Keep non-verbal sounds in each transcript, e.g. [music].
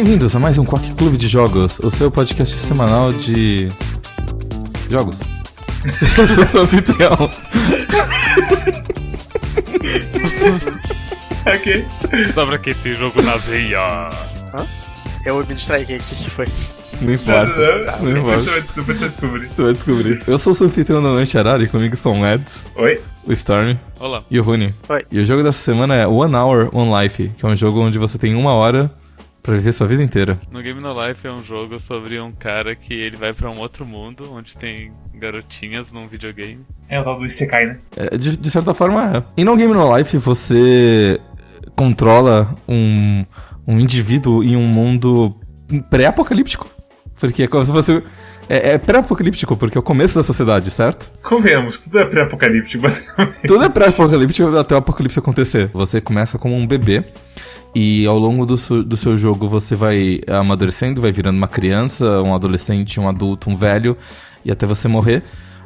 Bem-vindos a mais um Quack Clube de Jogos, o seu podcast semanal de. jogos. [laughs] Eu sou seu anfitrião. ok. Só pra quem tem jogo nas veias. Eu me distraí, o que, que que foi? Não importa. Não, Não Depois você importa. vai, depois você vai descobrir. Você vai descobrir. Eu sou o seu anfitrião da noite Arara e comigo são o Eds, Oi? o Storm Olá. e o Rune. Oi. E o jogo dessa semana é One Hour One Life, que é um jogo onde você tem uma hora pra viver sua vida inteira. No Game No Life é um jogo sobre um cara que ele vai pra um outro mundo onde tem garotinhas num videogame. É o tal do Isekai, né? É, de, de certa forma é. E no Game No Life você controla um, um indivíduo em um mundo pré-apocalíptico. Porque é como se fosse. É, é pré-apocalíptico, porque é o começo da sociedade, certo? Convenhamos, tudo é pré-apocalíptico, [laughs] basicamente. Tudo é pré-apocalíptico até o apocalipse acontecer. Você começa como um bebê. E ao longo do, su- do seu jogo você vai amadurecendo, vai virando uma criança, um adolescente, um adulto, um velho, e até você morrer.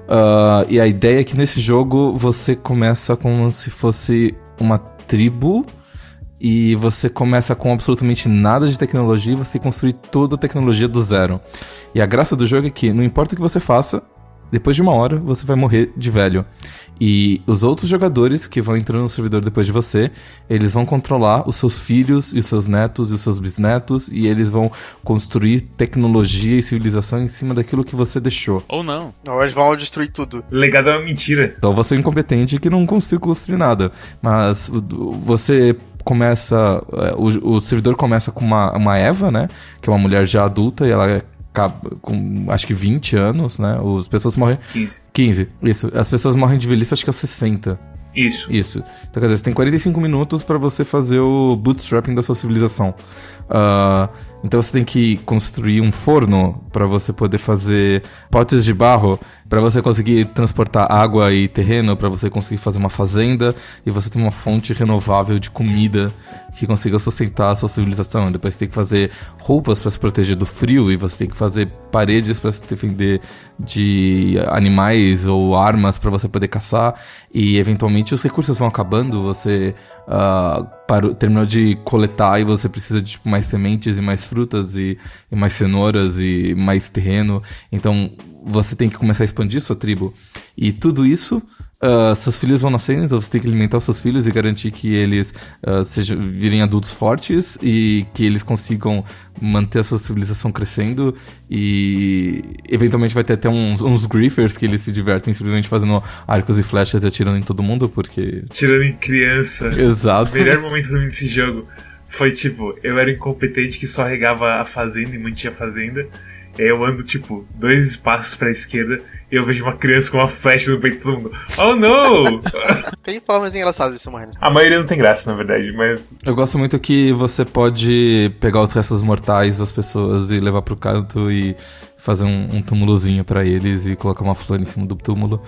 Ah, e a ideia é que nesse jogo você começa como se fosse uma tribo. E você começa com absolutamente nada de tecnologia, você construi toda a tecnologia do zero. E a graça do jogo é que não importa o que você faça, depois de uma hora você vai morrer de velho. E os outros jogadores que vão entrando no servidor depois de você, eles vão controlar os seus filhos e os seus netos e os seus bisnetos, e eles vão construir tecnologia e civilização em cima daquilo que você deixou. Ou não. Não, eles vão destruir tudo. Legado é uma mentira. Então você é incompetente que não consegue construir nada. Mas você começa. é, O, o servidor começa com uma, uma Eva, né? Que é uma mulher já adulta e ela com acho que 20 anos, né? As pessoas morrem. 15. 15, isso. As pessoas morrem de velhice acho que aos 60. Isso. Isso. Então, quer dizer, você tem 45 minutos pra você fazer o bootstrapping da sua civilização. Ah, então você tem que construir um forno pra você poder fazer potes de barro, pra você conseguir transportar água e terreno, pra você conseguir fazer uma fazenda e você tem uma fonte renovável de comida que consiga sustentar a sua civilização. Depois você tem que fazer roupas pra se proteger do frio e você tem que fazer paredes pra se defender de animais ou armas pra você poder caçar e eventualmente os recursos vão acabando, você ah, parou, terminou de coletar e você precisa de tipo, mais sementes e mais frutas e, e mais cenouras e mais terreno, então você tem que começar a expandir sua tribo. E tudo isso ah, seus filhos vão nascendo, então você tem que alimentar os seus filhos e garantir que eles ah, sejam, virem adultos fortes e que eles consigam manter a sua civilização crescendo e eventualmente vai ter até uns, uns griefers que eles se divertem simplesmente fazendo arcos e flechas e atirando em todo mundo, porque... Tirando em criança. Exato. O melhor momento pra mim desse jogo foi tipo, eu era incompetente que só regava a fazenda e mantinha a fazenda. Aí eu ando, tipo, dois espaços pra esquerda e eu vejo uma criança com uma flecha no peito todo mundo. Oh não! [laughs] Tem formas engraçadas disso, mano. a maioria não tem graça, na verdade, mas. Eu gosto muito que você pode pegar os restos mortais das pessoas e levar pro canto e fazer um, um túmulozinho pra eles e colocar uma flor em cima do túmulo.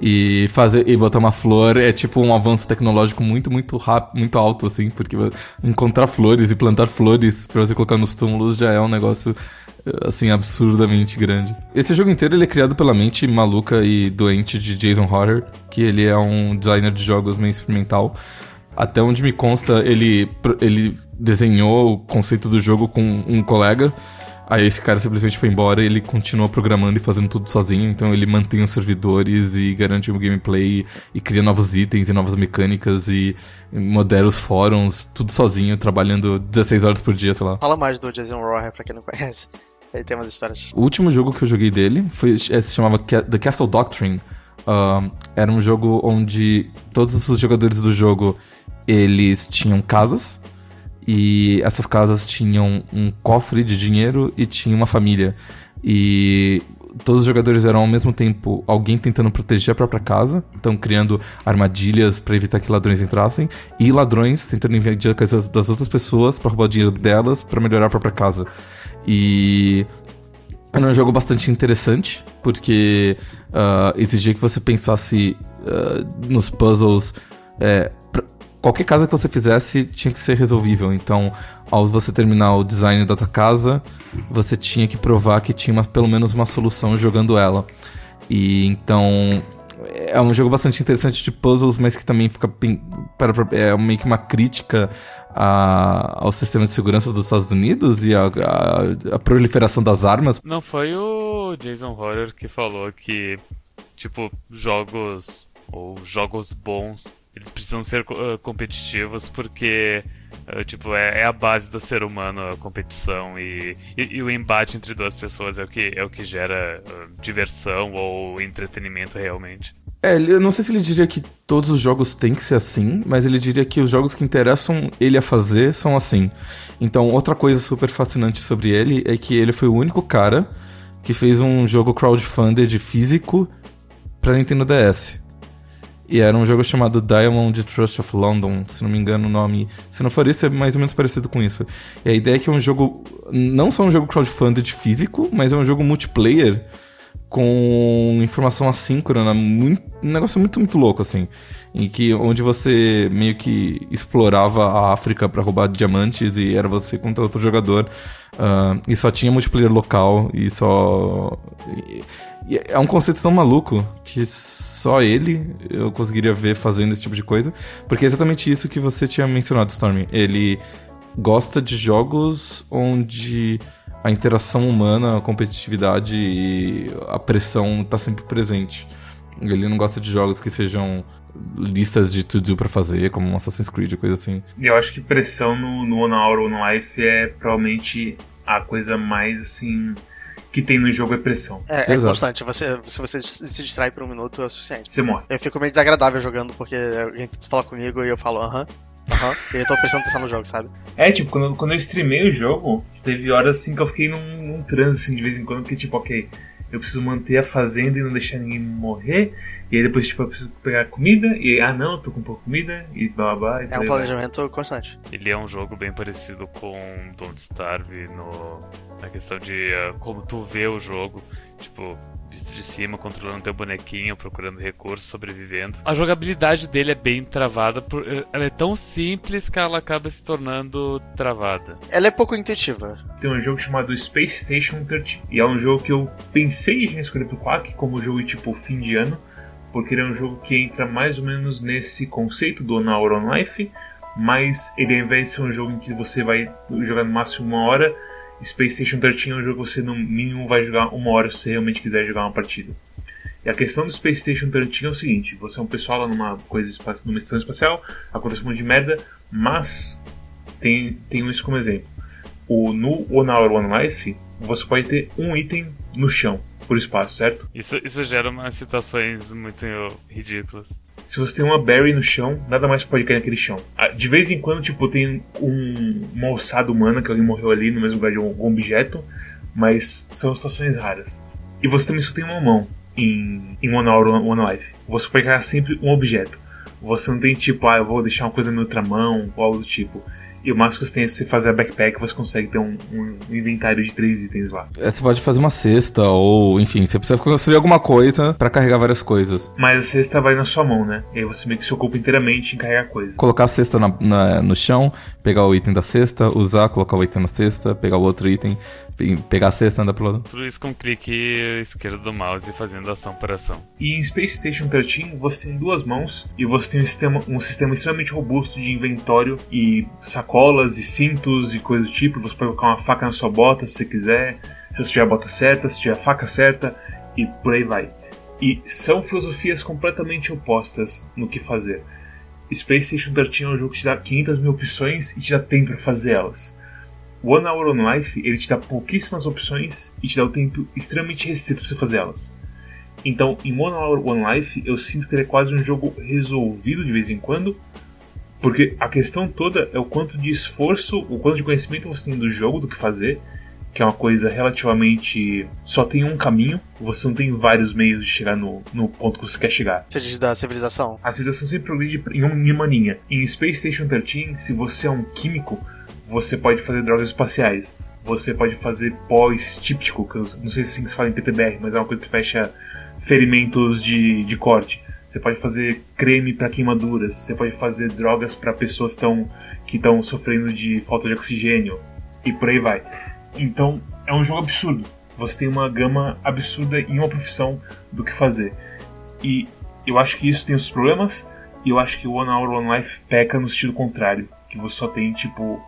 E fazer e botar uma flor é tipo um avanço tecnológico muito, muito rápido, muito alto, assim, porque encontrar flores e plantar flores pra você colocar nos túmulos já é um negócio assim, absurdamente grande. Esse jogo inteiro ele é criado pela mente maluca e doente de Jason Horner, que ele é um designer de jogos meio experimental. Até onde me consta, ele, ele desenhou o conceito do jogo com um colega. Aí esse cara simplesmente foi embora e ele continua programando e fazendo tudo sozinho. Então ele mantém os servidores e garante o gameplay e cria novos itens e novas mecânicas e modera os fóruns, tudo sozinho, trabalhando 16 horas por dia, sei lá. Fala mais do Jason Rohrer pra quem não conhece. Ele tem umas histórias. O último jogo que eu joguei dele foi, é, se chamava The Castle Doctrine. Um, era um jogo onde todos os jogadores do jogo eles tinham casas e essas casas tinham um cofre de dinheiro e tinha uma família e todos os jogadores eram ao mesmo tempo alguém tentando proteger a própria casa, então criando armadilhas para evitar que ladrões entrassem e ladrões tentando invadir a casa das outras pessoas para roubar o dinheiro delas para melhorar a própria casa. E era um jogo bastante interessante, porque ah, exigia que você pensasse ah, nos puzzles. é, qualquer casa que você fizesse tinha que ser resolvível. Então, ao você terminar o design da tua casa, você tinha que provar que tinha uma- pelo menos uma solução jogando ela. E então é um jogo bastante interessante de puzzles, mas que também fica para, é meio que uma crítica a, ao sistema de segurança dos Estados Unidos e a, proliferação das armas. Não foi o Jason Horner que falou que, tipo, jogos ou jogos bons, eles precisam ser uh, competitivos porque tipo, é, é, a base do ser humano a competição e, e, e, o embate entre duas pessoas é o que, é o que gera uh, diversão ou entretenimento realmente. É, eu não sei se ele diria que todos os jogos têm que ser assim, mas ele diria que os jogos que interessam ele a fazer são assim. Então, outra coisa super fascinante sobre ele é que ele foi o único cara que fez um jogo crowdfunded físico para Nintendo DS. E era um jogo chamado Diamond Trust of London, se não me engano o nome. Se não for isso, é mais ou menos parecido com isso. E a ideia é que é um jogo. Não só um jogo crowdfunded físico, mas é um jogo multiplayer com informação assíncrona, muito, um negócio muito, muito louco, assim. Em que, onde você meio que explorava a África para roubar diamantes e era você contra outro jogador. Uh, e só tinha multiplayer local e só. E, é um conceito tão maluco que só ele eu conseguiria ver fazendo esse tipo de coisa. Porque é exatamente isso que você tinha mencionado, Stormy. Ele gosta de jogos onde a interação humana, a competitividade e a pressão tá sempre presente. Ele não gosta de jogos que sejam listas de para fazer, como Assassin's Creed, coisa assim. Eu acho que pressão no, no One Hour One Life é provavelmente a coisa mais assim que tem no jogo é pressão. É, é constante. Você, se você se distrai por um minuto é o suficiente. Você morre. Eu fico meio desagradável jogando porque alguém fala comigo e eu falo aham. Aham, e eu tô prestando atenção no jogo, sabe? É, tipo, quando, quando eu streamei o jogo, teve horas assim que eu fiquei num, num transe assim, de vez em quando, que tipo, ok, eu preciso manter a fazenda e não deixar ninguém morrer. E aí depois, tipo, eu preciso pegar comida, e ah não, tô com pouca comida, e blá blá blá. É um planejamento constante. Ele é um jogo bem parecido com Don't Starve no, na questão de uh, como tu vê o jogo. Tipo, visto de cima, controlando teu bonequinho, procurando recursos, sobrevivendo. A jogabilidade dele é bem travada, por, eh, ela é tão simples que ela acaba se tornando travada. Ela é pouco intuitiva. Tem um jogo chamado Space Station 13, e é um jogo que eu pensei em escolher pro Quack como jogo tipo fim de ano, porque ele é um jogo que entra mais ou menos nesse conceito do Hour on Life, mas ele ao invés de ser um jogo em que você vai jogar no máximo uma hora, Space Station 13 é um jogo que você no mínimo vai jogar uma hora se você realmente quiser jogar uma partida. E a questão do Space Station 13 é o seguinte: você é um pessoal lá numa coisa numa estação espacial, acontece um monte de merda, mas tem, tem isso como exemplo. O, no One Hour One Life, você pode ter um item no chão por espaço, certo? Isso, isso gera umas situações muito ridículas. Se você tem uma berry no chão, nada mais pode cair naquele chão. Ah, de vez em quando, tipo, tem um, uma ossada humana que alguém morreu ali no mesmo lugar de algum objeto, mas são situações raras. E você também só tem uma mão em, em One Hour, One Life. Você pode carregar sempre um objeto. Você não tem tipo, ah, eu vou deixar uma coisa na outra mão, ou algo do tipo. E o máximo que você tem é se fazer a backpack, você consegue ter um, um, inventário de três itens lá. É, você pode fazer uma cesta, ou enfim, você precisa construir alguma coisa para carregar várias coisas. Mas a cesta vai na sua mão, né? E aí você meio que se ocupa inteiramente em carregar coisa. Colocar a cesta na, na, no chão, pegar o item da cesta, usar, colocar o item na cesta, pegar o outro item, pegar a cesta e andar pro lado. Tudo isso com clique esquerdo do mouse fazendo ação por ação. E em Space Station 13 você tem duas mãos e você tem um sistema, um sistema extremamente robusto de inventório e sacolas e cintos e coisas do tipo. Você pode colocar uma faca na sua bota se você quiser, se você tiver a bota certa, se tiver a faca certa e por aí vai. E são filosofias completamente opostas no que fazer. Space Station 13 é um jogo que te dá 500 mil opções e te dá tempo para fazer elas. One Hour on Life ele te dá pouquíssimas opções e te dá o tempo extremamente restrito para você fazer elas. Então, em One Hour One Life, eu sinto que ele é quase um jogo resolvido de vez em quando, porque a questão toda é o quanto de esforço, o quanto de conhecimento você tem do jogo, do que fazer, que é uma coisa relativamente. só tem um caminho, você não tem vários meios de chegar no, no ponto que você quer chegar. Você diz da civilização? A civilização sempre progride em uma linha. Em Space Station 13, se você é um químico, você pode fazer drogas espaciais. Você pode fazer pó estíptico, que eu não sei se assim se fala em PTBR, mas é uma coisa que fecha ferimentos de, de corte. Você pode fazer creme para queimaduras. Você pode fazer drogas para pessoas tão, que estão sofrendo de falta de oxigênio. E por aí vai. Então, é um jogo absurdo. Você tem uma gama absurda em uma profissão do que fazer. E Eu acho que isso tem os problemas, e eu acho que o One Hour One Life peca no estilo contrário. Que você só tem, tipo,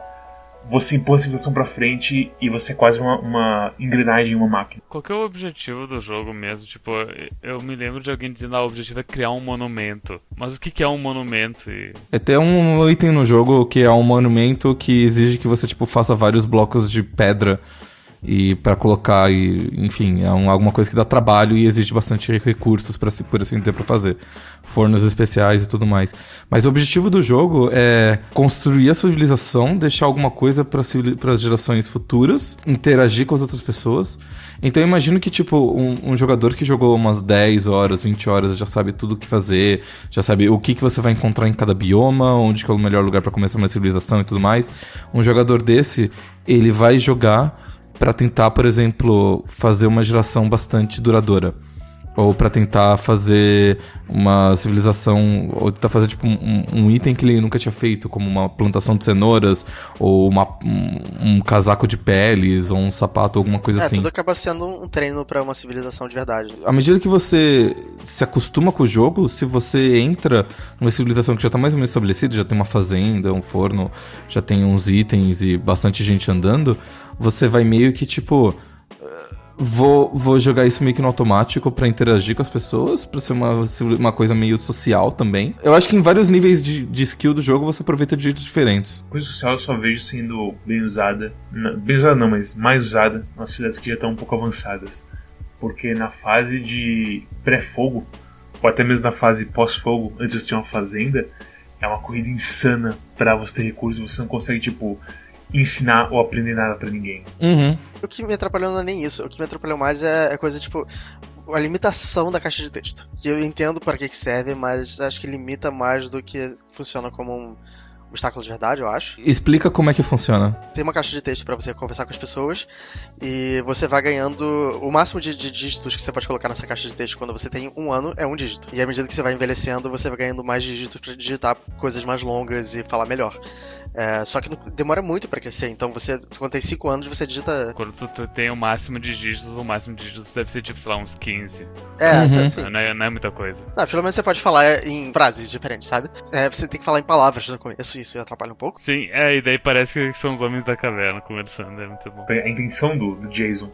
você impõe a civilização pra frente e você é quase uma, uma engrenagem em uma máquina. Qual que é o objetivo do jogo mesmo? Tipo, eu me lembro de alguém dizendo, ah, o objetivo é criar um monumento. Mas o que, que é um monumento? E... É ter um item no jogo que é um monumento que exige que você, tipo, faça vários blocos de pedra e para colocar e enfim é um, alguma coisa que dá trabalho e exige bastante recursos para por assim dizer para fazer. Fornos especiais e tudo mais. Mas o objetivo do jogo é construir a civilização deixar alguma coisa para as gerações futuras interagir com as outras pessoas. Então eu imagino que, tipo, um, um, jogador que jogou umas 10 horas, 20 horas, já sabe tudo o que fazer, já sabe o que, que você vai encontrar em cada bioma, onde que é o melhor lugar para começar uma civilização e tudo mais. Um jogador desse, ele vai jogar para tentar, por exemplo, fazer uma geração bastante duradoura. Ou para tentar fazer uma civilização, ou tentar fazer tipo um, um, item que ele nunca tinha feito, como uma plantação de cenouras, ou uma, um, um, casaco de peles, ou um sapato, alguma coisa é, assim. Tudo acaba sendo um treino para uma civilização de verdade. À medida que você se acostuma com o jogo, se você entra numa civilização que já tá mais ou menos estabelecida, já tem uma fazenda, um forno, já tem uns itens e bastante gente andando, você vai meio que tipo. Vou, vou jogar isso meio que no automático para interagir com as pessoas, pra ser uma, uma coisa meio social também. Eu acho que em vários níveis de, de skill do jogo você aproveita de jeitos diferentes. Coisa social eu só vejo sendo bem usada. Bem usada não, mas mais usada nas cidades que já estão um pouco avançadas. Porque na fase de pré-fogo, ou até mesmo na fase pós-fogo, antes de você ter uma fazenda, é uma corrida insana para você ter recursos. Você não consegue, tipo, ensinar ou aprender nada para ninguém. Uhum. O que me atrapalhou não é nem isso. O que me atrapalhou mais é, é coisa tipo a limitação da caixa de texto. Que eu entendo para que, que serve, mas acho que limita mais do que funciona como um obstáculo de verdade, eu acho. Explica como é que funciona. Tem uma caixa de texto para você conversar com as pessoas e você vai ganhando o máximo de, de, dígitos que você pode colocar nessa caixa de texto quando você tem um ano é um dígito. E à medida que você vai envelhecendo, você vai ganhando mais dígitos para digitar coisas mais longas e falar melhor. É, só que demora muito para crescer, então você, quando tem 5 anos, você digita. Quando tu tem o máximo de dígitos, o máximo de dígitos deve ser tipo, sei lá, uns 15. É, uhum. então, assim, não, é, não é muita coisa. Não, pelo menos você pode falar em frases diferentes, sabe? É, você tem que falar em palavras no começo, isso atrapalha um pouco. Sim, é, e daí parece que são os homens da caverna conversando, é muito bom. A intenção do, do Jason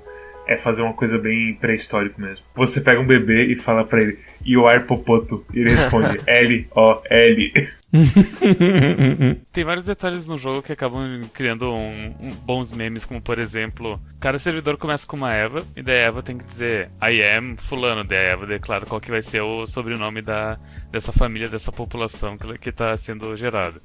é fazer uma coisa bem pré-histórico mesmo. Você pega um bebê e fala pra ele, You are Popoto. E ele responde, [laughs] L-O-L. [laughs] Tem vários detalhes no jogo que acabam criando um, um, bons memes, como por exemplo, cada servidor começa com uma Eva, e daí a Eva tem que dizer I am fulano, daí a Eva declara qual que vai ser o sobrenome da, dessa família, dessa população que está sendo gerada.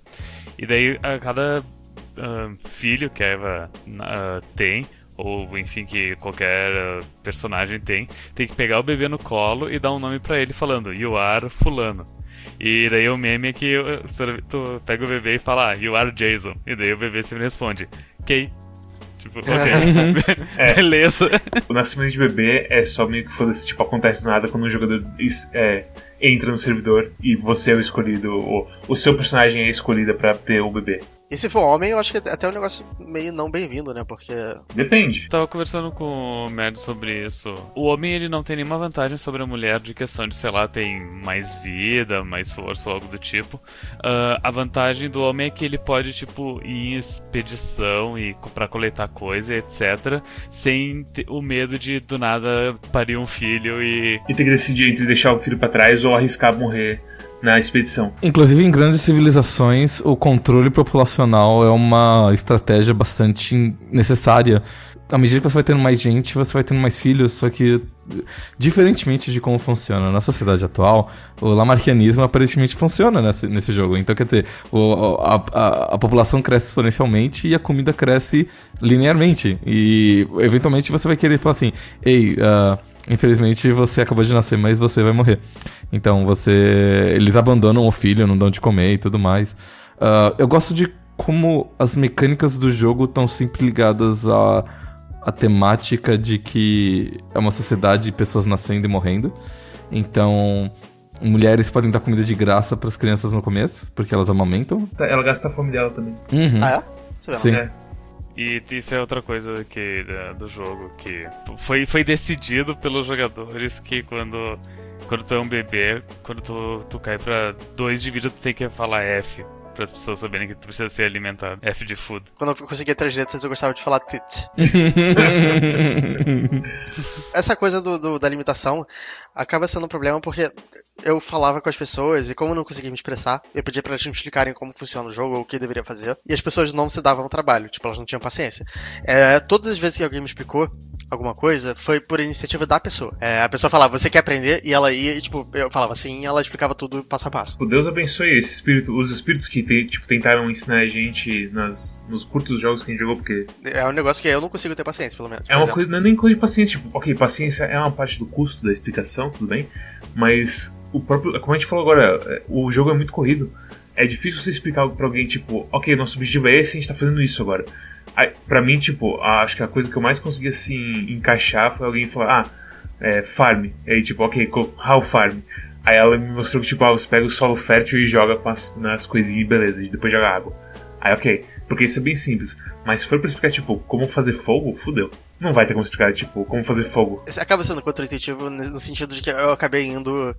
E daí a cada uh, filho que a Eva uh, tem, ou enfim que qualquer uh, personagem tem, tem que pegar o bebê no colo e dar um nome para ele falando You are fulano. E daí o meme é que tu pega o bebê e fala, ah, you are Jason. E daí o bebê sempre responde, Kay. Tipo, [laughs] ok. [laughs] é. Beleza. O nascimento de bebê é só meio que foda-se, tipo, acontece nada quando o jogador é, entra no servidor e você é o escolhido, ou o seu personagem é escolhido para ter o bebê. E se for homem, eu acho que até é um negócio meio não bem-vindo, né? Porque. Depende. Tava conversando com o Mad sobre isso. O homem, ele não tem nenhuma vantagem sobre a mulher de questão de, sei lá, tem mais vida, mais força ou algo do tipo. Uh, a vantagem do homem é que ele pode, tipo, ir em expedição e para coletar coisa, etc. Sem o medo de, do nada, parir um filho e. E ter que decidir entre deixar o filho para trás ou arriscar morrer na expedição. Inclusive, em grandes civilizações, o controle populacional é uma estratégia bastante necessária. À medida que você vai tendo mais gente, você vai tendo mais filhos, só que, diferentemente de como funciona na sociedade atual, o lamarquianismo aparentemente funciona nesse, nesse jogo. Então, quer dizer, o, a, a, a população cresce exponencialmente e a comida cresce linearmente. E, eventualmente, você vai querer falar assim: ei, uh, infelizmente você acabou de nascer, mas você vai morrer. Então você. Eles abandonam o filho, não dão de comer e tudo mais. Uh, eu gosto de como as mecânicas do jogo estão sempre ligadas à, à temática de que é uma sociedade de pessoas nascendo e morrendo. Então, mulheres podem dar comida de graça para as crianças no começo, porque elas amamentam. Ela gasta a fome dela também. Uhum. Ah, é? Sim. É. E isso é outra coisa que, do jogo, que foi, foi decidido pelos jogadores que quando quando tu é um bebê, quando tu, tu cai pra 2 de vida, tu tem que falar F. Para as pessoas saberem que tu precisa ser alimentado. F de food. Quando eu conseguia três letras, eu gostava de falar tit. [laughs] Essa coisa do, do, da limitação acaba sendo um problema porque eu falava com as pessoas e como eu não conseguia me expressar, eu pedia para elas me explicarem como funciona o jogo ou o que deveria fazer. E as pessoas não se davam trabalho, tipo, elas não tinham paciência. É, todas as vezes que alguém me explicou alguma coisa, foi por iniciativa da pessoa. É, a pessoa falava, você quer aprender? E ela ia, e tipo, eu falava assim, e ela explicava tudo passo a passo. O Deus abençoe esse espírito, os espíritos que te, tipo, tentaram ensinar a gente nas, nos curtos jogos que a gente jogou, porque. É um negócio que eu não consigo ter paciência, pelo menos. É uma coisa, não é nem coisa de paciência, tipo, ok, paciência é uma parte do custo da explicação, tudo bem, mas o próprio. Como a gente falou agora, é, o jogo é muito corrido. É difícil você explicar algo pra alguém, tipo, ok, nosso objetivo é esse, a gente tá fazendo isso agora. Pra mim, tipo, acho que a coisa que eu mais consegui, assim, encaixar foi alguém falar, ah, é, farm. E aí, tipo, ok, how farm? Aí ela me mostrou que, tipo, ah, você pega o solo fértil e joga as, nas coisinhas e beleza, e depois joga água. Aí, ok, porque isso é bem simples. Mas se for pra explicar, tipo, como fazer fogo, fudeu. Não vai ter como explicar, tipo, como fazer fogo. Acaba sendo contra-intuitivo no sentido de que eu acabei indo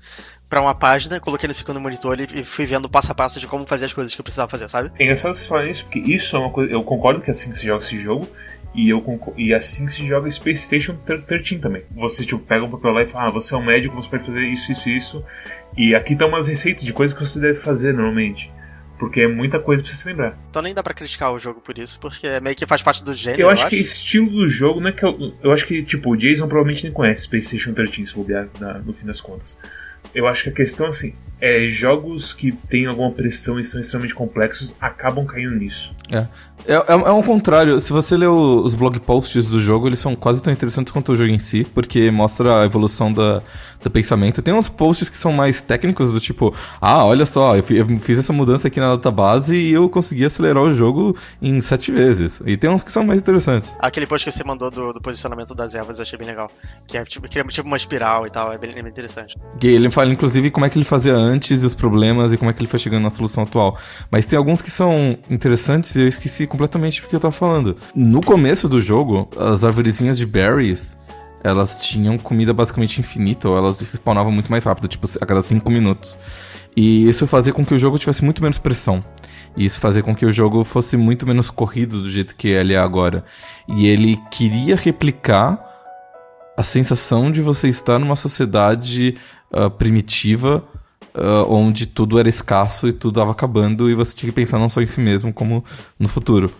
para uma página, coloquei no segundo monitor e fui vendo passo a passo de como fazer as coisas que eu precisava fazer, sabe? É engraçado você falar isso, porque isso é uma coisa. Eu concordo que é assim que se joga esse jogo. E, eu e assim se joga Space Station 13 também. Você tipo, pega um papel lá e fala, ah, você é um médico, você pode fazer isso, isso, isso. E aqui estão umas receitas de coisas que você deve fazer normalmente. Porque é muita coisa pra você se lembrar. Então nem dá pra criticar o jogo por isso, porque meio que faz parte do gênero. Eu acho, eu acho. que estilo do jogo, não é que eu. Eu acho que, tipo, o Jason provavelmente nem conhece Space Station 13, se bobear no fim das contas. Eu acho que a questão, assim, é jogos que têm alguma pressão e são extremamente complexos acabam caindo nisso. É. É, é, é um contrário. Se você ler o, os blog posts do jogo, eles são quase tão interessantes quanto o jogo em si, porque mostra a evolução da, do pensamento. Tem uns posts que são mais técnicos, do tipo, ah, olha só, eu, eu fiz essa mudança aqui na database e eu consegui acelerar o jogo em sete vezes. E tem uns que são mais interessantes. Aquele post que você mandou do, do posicionamento das ervas eu achei bem legal. Que é tipo, que é tipo uma espiral e tal, é bem, é bem interessante. E ele fala, inclusive, como é que ele fazia antes e os problemas e como é que ele foi chegando na solução atual. Mas tem alguns que são interessantes e eu esqueci completamente porque eu tava falando. No começo do jogo, as arvorezinhas de berries elas tinham comida basicamente infinita, ou elas spawnavam muito mais rápido, tipo, a cada 5 minutos. E isso fazia com que o jogo tivesse muito menos pressão. E isso fazia com que o jogo fosse muito menos corrido do jeito que ele é agora. E ele queria replicar a sensação de você estar numa sociedade uh, primitiva, uh, onde tudo era escasso e tudo estava acabando, e você tinha que pensar não só em si mesmo, como no futuro.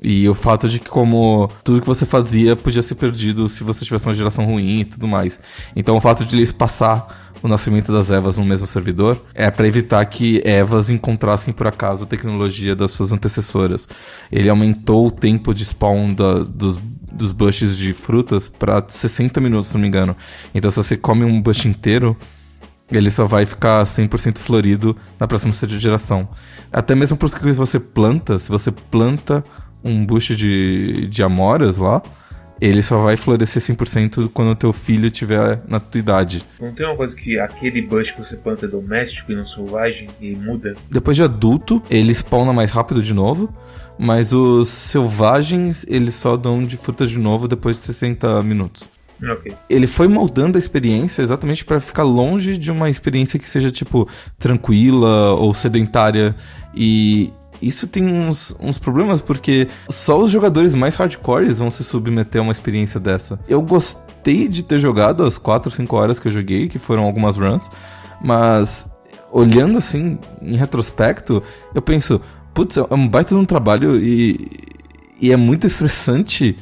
E o fato de que como tudo que você fazia podia ser perdido se você tivesse uma geração ruim e tudo mais. Então o fato de eles passar o nascimento das Evas no mesmo servidor é para evitar que Evas encontrassem por acaso a tecnologia das suas antecessoras. Ele aumentou o tempo de spawn da, dos, dos bushes de frutas para 60 minutos, se não me engano. Então se você come um bush inteiro, ele só vai ficar 100% florido na próxima geração. Até mesmo porque você planta, se você planta um bush de, de amoras lá, ele só vai florescer 100% quando o teu filho tiver na tua idade. Não tem uma coisa que aquele bush que você planta é doméstico e não selvagem e muda? Depois de adulto, ele spawna mais rápido de novo, mas os selvagens, eles só dão de fruta de novo depois de 60 minutos. Okay. Ele foi moldando a experiência exatamente para ficar longe de uma experiência que seja, tipo, tranquila ou sedentária. E isso tem uns, uns problemas, porque só os jogadores mais hardcores vão se submeter a uma experiência dessa. Eu gostei de ter jogado as 4, 5 horas que eu joguei, que foram algumas runs, mas olhando assim, em retrospecto, eu penso, putz, é um baita de um trabalho e, e é muito estressante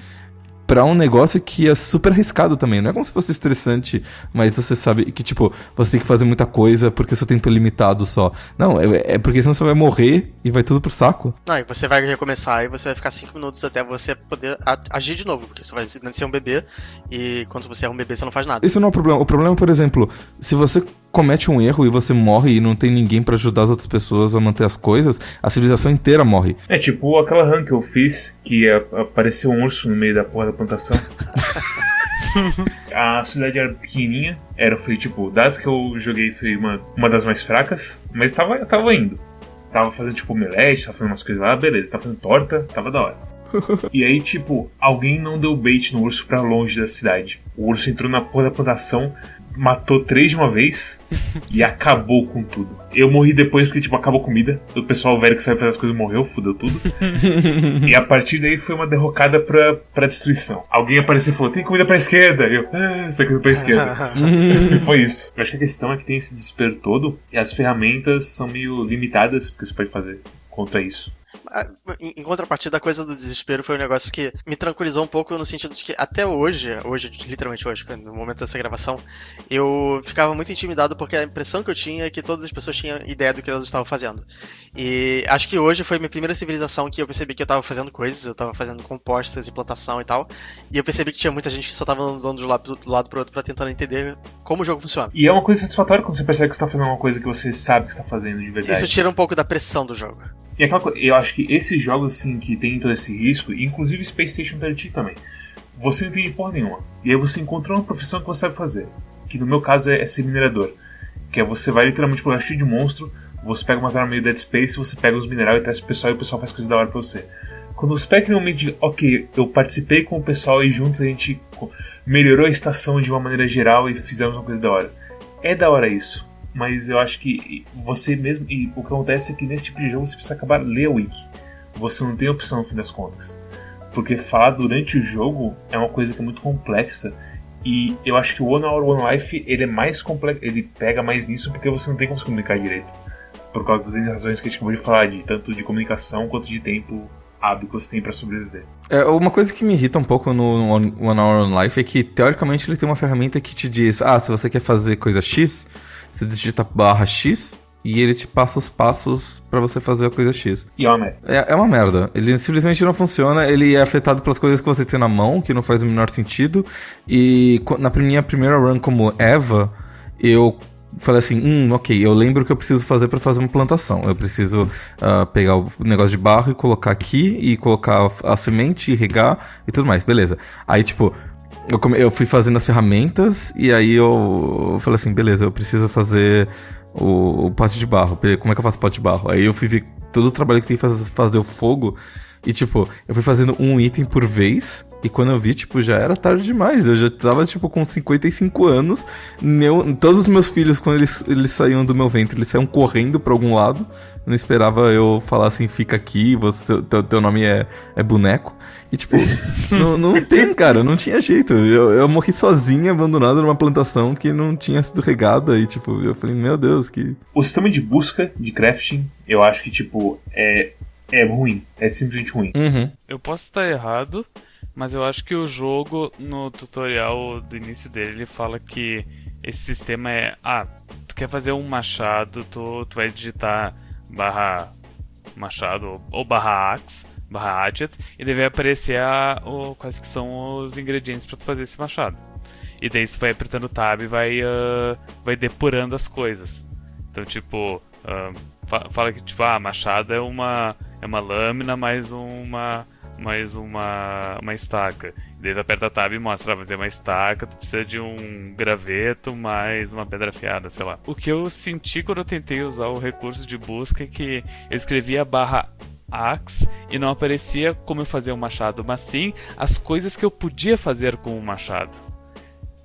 para um negócio que é super arriscado também. Não é como se fosse estressante, mas você sabe que, tipo, você tem que fazer muita coisa porque seu tempo é limitado só. Não, é, é porque senão você vai morrer e vai tudo pro saco. Não, e você vai recomeçar e você vai ficar 5 minutos até você poder agir de novo, porque você vai ser um bebê e quando você é um bebê você não faz nada. Isso não é o problema. O problema, por exemplo, se você comete um erro e você morre e não tem ninguém para ajudar as outras pessoas a manter as coisas, a civilização inteira morre. É tipo aquela run que eu fiz que apareceu um urso no meio da porra da plantação. [laughs] a cidade era pequenininha, era, foi tipo, das que eu joguei foi uma, uma das mais fracas, mas tava, tava indo. Tava fazendo tipo omelete, tava fazendo umas coisas lá, beleza, tava fazendo torta, tava da hora. [laughs] e aí, tipo, alguém não deu bait no urso pra longe da cidade. O urso entrou na porra da plantação, matou três de uma vez e acabou com tudo. Eu morri depois porque, tipo, acabou a comida. O pessoal velho que sabe fazer as coisas morreu, fudeu tudo. [laughs] e a partir daí foi uma derrocada pra, pra destruição. Alguém apareceu e falou: tem comida pra esquerda. E eu, ah, essa comida pra esquerda. [laughs] e foi isso. Eu acho que a questão é que tem esse desespero todo e as ferramentas são meio limitadas porque você pode fazer quanto a isso. Ah, em contrapartida, a coisa do desespero foi um negócio que me tranquilizou um pouco no sentido de que até hoje, hoje, literalmente hoje, no momento dessa gravação, eu ficava muito intimidado porque a impressão que eu tinha é que todas as pessoas tinham ideia do que elas estavam fazendo. E acho que hoje foi minha primeira civilização que eu percebi que eu estava fazendo coisas, eu estava fazendo compostas e plantação e tal, e eu percebi que tinha muita gente que só estava andando de um lado, do lado pro outro pra tentar entender como o jogo funciona. E é uma coisa satisfatória quando você percebe que você tá fazendo uma coisa que você sabe que está fazendo de verdade. Isso tira um pouco da pressão do jogo. E aquela coisa, eu acho que esses jogos assim que tem todo esse risco, inclusive Space Station 30 também, você não entende porra nenhuma. E aí você encontrou uma profissão que você sabe fazer. Que no meu caso é, é ser minerador. Que é você vai literalmente pro cheio de monstro, você pega umas armas meio Dead Space, você pega os minerais e traz pro pessoal e o pessoal faz coisa da hora pra você. Quando você pega de, ok, eu participei com o pessoal e juntos a gente melhorou a estação de uma maneira geral e fizemos uma coisa da hora. É da hora isso mas eu acho que você mesmo. E o que acontece é que nesse tipo de jogo você precisa acabar ler o wiki. Você não tem opção no fim das contas. Porque falar durante o jogo é uma coisa que é muito complexa. E eu acho que o One Hour One Life ele é mais complexo. Ele pega mais nisso porque você não tem como se comunicar direito. Por causa das razões que a gente acabou de falar, de tanto de comunicação quanto de tempo hábil que você tem para sobreviver. É, uma coisa que me irrita um pouco no One Hour One Life é que, teoricamente, ele tem uma ferramenta que te diz: ah, se você quer fazer coisa X, você digita barra X e ele te passa os passos para você fazer a coisa X. E é uma merda. É, é, uma merda. Ele simplesmente não funciona, ele é afetado pelas coisas que você tem na mão, que não faz o menor sentido. E na minha primeira run como Eva, eu falei assim, hum, ok, eu lembro o que eu preciso fazer para fazer uma plantação. Eu preciso uh, pegar o negócio de barro e colocar aqui, e colocar a semente, e regar e tudo mais, beleza. Aí, tipo, eu, come, eu fui fazendo as ferramentas e aí eu, eu falei assim, beleza, eu preciso fazer o, o, pote de barro. Como é que eu faço pote de barro? Aí eu fui ver todo o trabalho que tem que fazer, fazer o fogo. E tipo, eu fui fazendo um item por vez. E quando eu vi, tipo, já era tarde demais. Eu já tava, tipo, com 55 anos. Meu, todos os meus filhos, quando eles, eles saíam do meu ventre, eles saíam correndo pra algum lado. não esperava eu falar assim, fica aqui, você, teu, teu nome é, é boneco. E tipo, [laughs] não, não tem, cara, não tinha jeito. Eu, eu morri sozinho, abandonado numa plantação que não tinha sido regada. E tipo, eu falei, meu Deus, que. O sistema de busca de crafting, eu acho que, tipo, é, é ruim. É simplesmente ruim. Uhum. Eu posso estar errado, mas eu acho que o jogo, no tutorial do início dele, ele fala que esse sistema é. Ah, tu quer fazer um machado, tu, tu vai digitar barra machado ou barra axe, barra hatchet, e deve aparecer a, o, quais que são os ingredientes para tu fazer esse machado. E daí você vai apertando tab e vai, uh, vai depurando as coisas. Então, tipo, uh, fala que tipo, ah, machado é uma, é uma lâmina mais uma mais uma, uma estaca. Daí tu aperta tab e mostra, ah, mas é uma estaca, tu precisa de um graveto mais uma pedra afiada, sei lá. O que eu senti quando eu tentei usar o recurso de busca é que eu escrevia barra axe e não aparecia como eu fazia o machado, mas sim as coisas que eu podia fazer com o machado.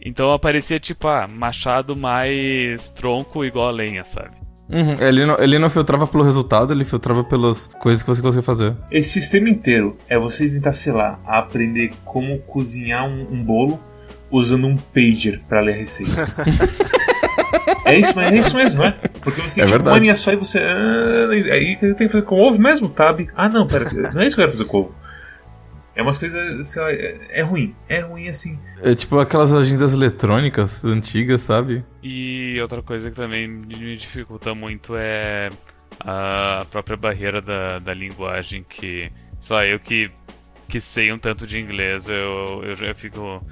Então aparecia tipo, ah, machado mais tronco igual a lenha, sabe? Uhum. Ele, não, ele não filtrava pelo resultado, ele filtrava pelas coisas que você conseguia fazer. Esse sistema inteiro é você tentar, sei lá, aprender como cozinhar um, um bolo usando um pager para ler a receita. [laughs] é isso, é isso mesmo, é? Porque você tem é tipo, uma linha só e você. Ah, aí tem que fazer com ovo mesmo, tab? Ah, não, pera, não é isso que eu quero fazer com ovo. É umas coisas, sei lá, é, é ruim. É ruim assim. É tipo aquelas agendas eletrônicas antigas, sabe? E outra coisa que também me dificulta muito é a própria barreira da, da linguagem que. Só eu que, que sei um tanto de inglês, eu, eu já fico.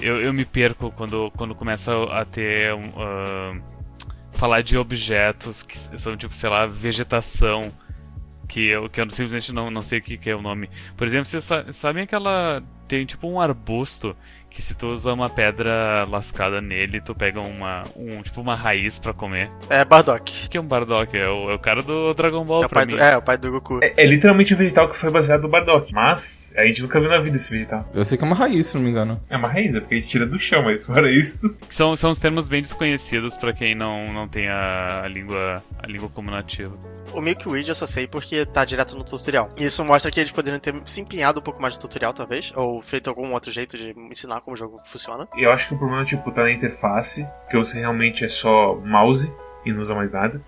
Eu, eu me perco quando, quando começa a ter. Uh, falar de objetos que são tipo, sei lá, vegetação que eu, que eu simplesmente não, não sei o que, que é o nome. Por exemplo, vocês sabem aquela. Tem tipo um arbusto que se tu usa uma pedra lascada nele, tu pega uma, um, tipo uma raiz pra comer. É Bardock. O que é um Bardock? É o, é o cara do Dragon Ball É o, pra pai mim. do, é, o pai do Goku. É, é literalmente um vegetal que foi baseado no Bardock. Mas a gente nunca viu na vida esse vegetal. Eu sei que é uma raiz, se não me engano. É uma raiz, é porque a gente tira do chão, mas fora isso. [laughs] São, são os termos bem desconhecidos pra quem não, não tem a, a língua a língua como nativa. O Milkweed eu só sei porque tá direto no tutorial. E isso mostra que eles poderiam ter se empenhado um pouco mais no tutorial, talvez. Ou feito algum outro jeito de ensinar como o jogo funciona. Eu acho que o problema, tipo, tá na interface, que você realmente é só mouse e não usa mais nada.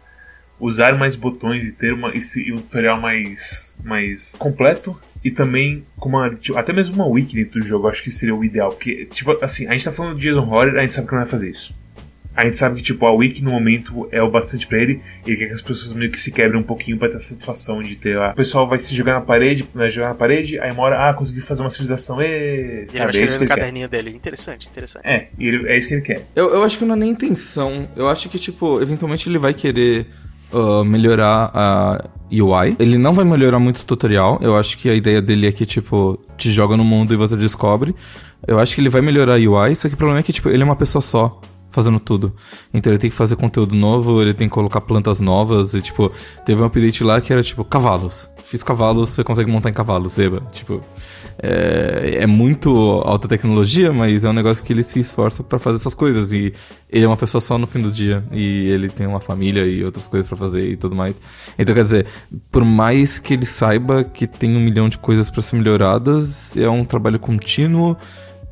Usar mais botões e ter uma, esse, um tutorial mais, mais completo. E também com uma. tipo, até mesmo uma wiki dentro do jogo, acho que seria o ideal. Porque, tipo, assim, a gente tá falando de Jason Horror, a gente sabe que não vai fazer isso. A gente sabe que, tipo, a wiki no momento é o bastante pra ele. E ele quer que as pessoas meio que se quebrem um pouquinho pra ter a satisfação de ter lá. O pessoal vai se jogar na parede, né, jogar na parede, aí uma hora, ah, consegui fazer uma civilização, E ele vai sabe? É escrever isso que no ele quer. caderninho dele. Interessante, interessante. É, e ele- é isso que ele quer. Eu, eu acho que não é nem intenção. Eu acho que, tipo, eventualmente ele vai querer ah, melhorar a UI. Ele não vai melhorar muito o tutorial. Eu acho que a ideia dele é que, tipo, te joga no mundo e você descobre. Eu acho que ele vai melhorar a UI, só que o problema é que, tipo, ele é uma pessoa só. Fazendo tudo. Então ele tem que fazer conteúdo novo, ele tem que colocar plantas novas. E, tipo, teve um update lá que era, tipo, cavalos. Fiz cavalos, você consegue montar em cavalos, zeba. Tipo, é, é muito alta tecnologia, mas é um negócio que ele se esforça pra fazer essas coisas. E ele é uma pessoa só no fim do dia. E ele tem uma família e outras coisas pra fazer e tudo mais. Então, quer dizer, por mais que ele saiba que tem um milhão de coisas pra ser melhoradas, é um trabalho contínuo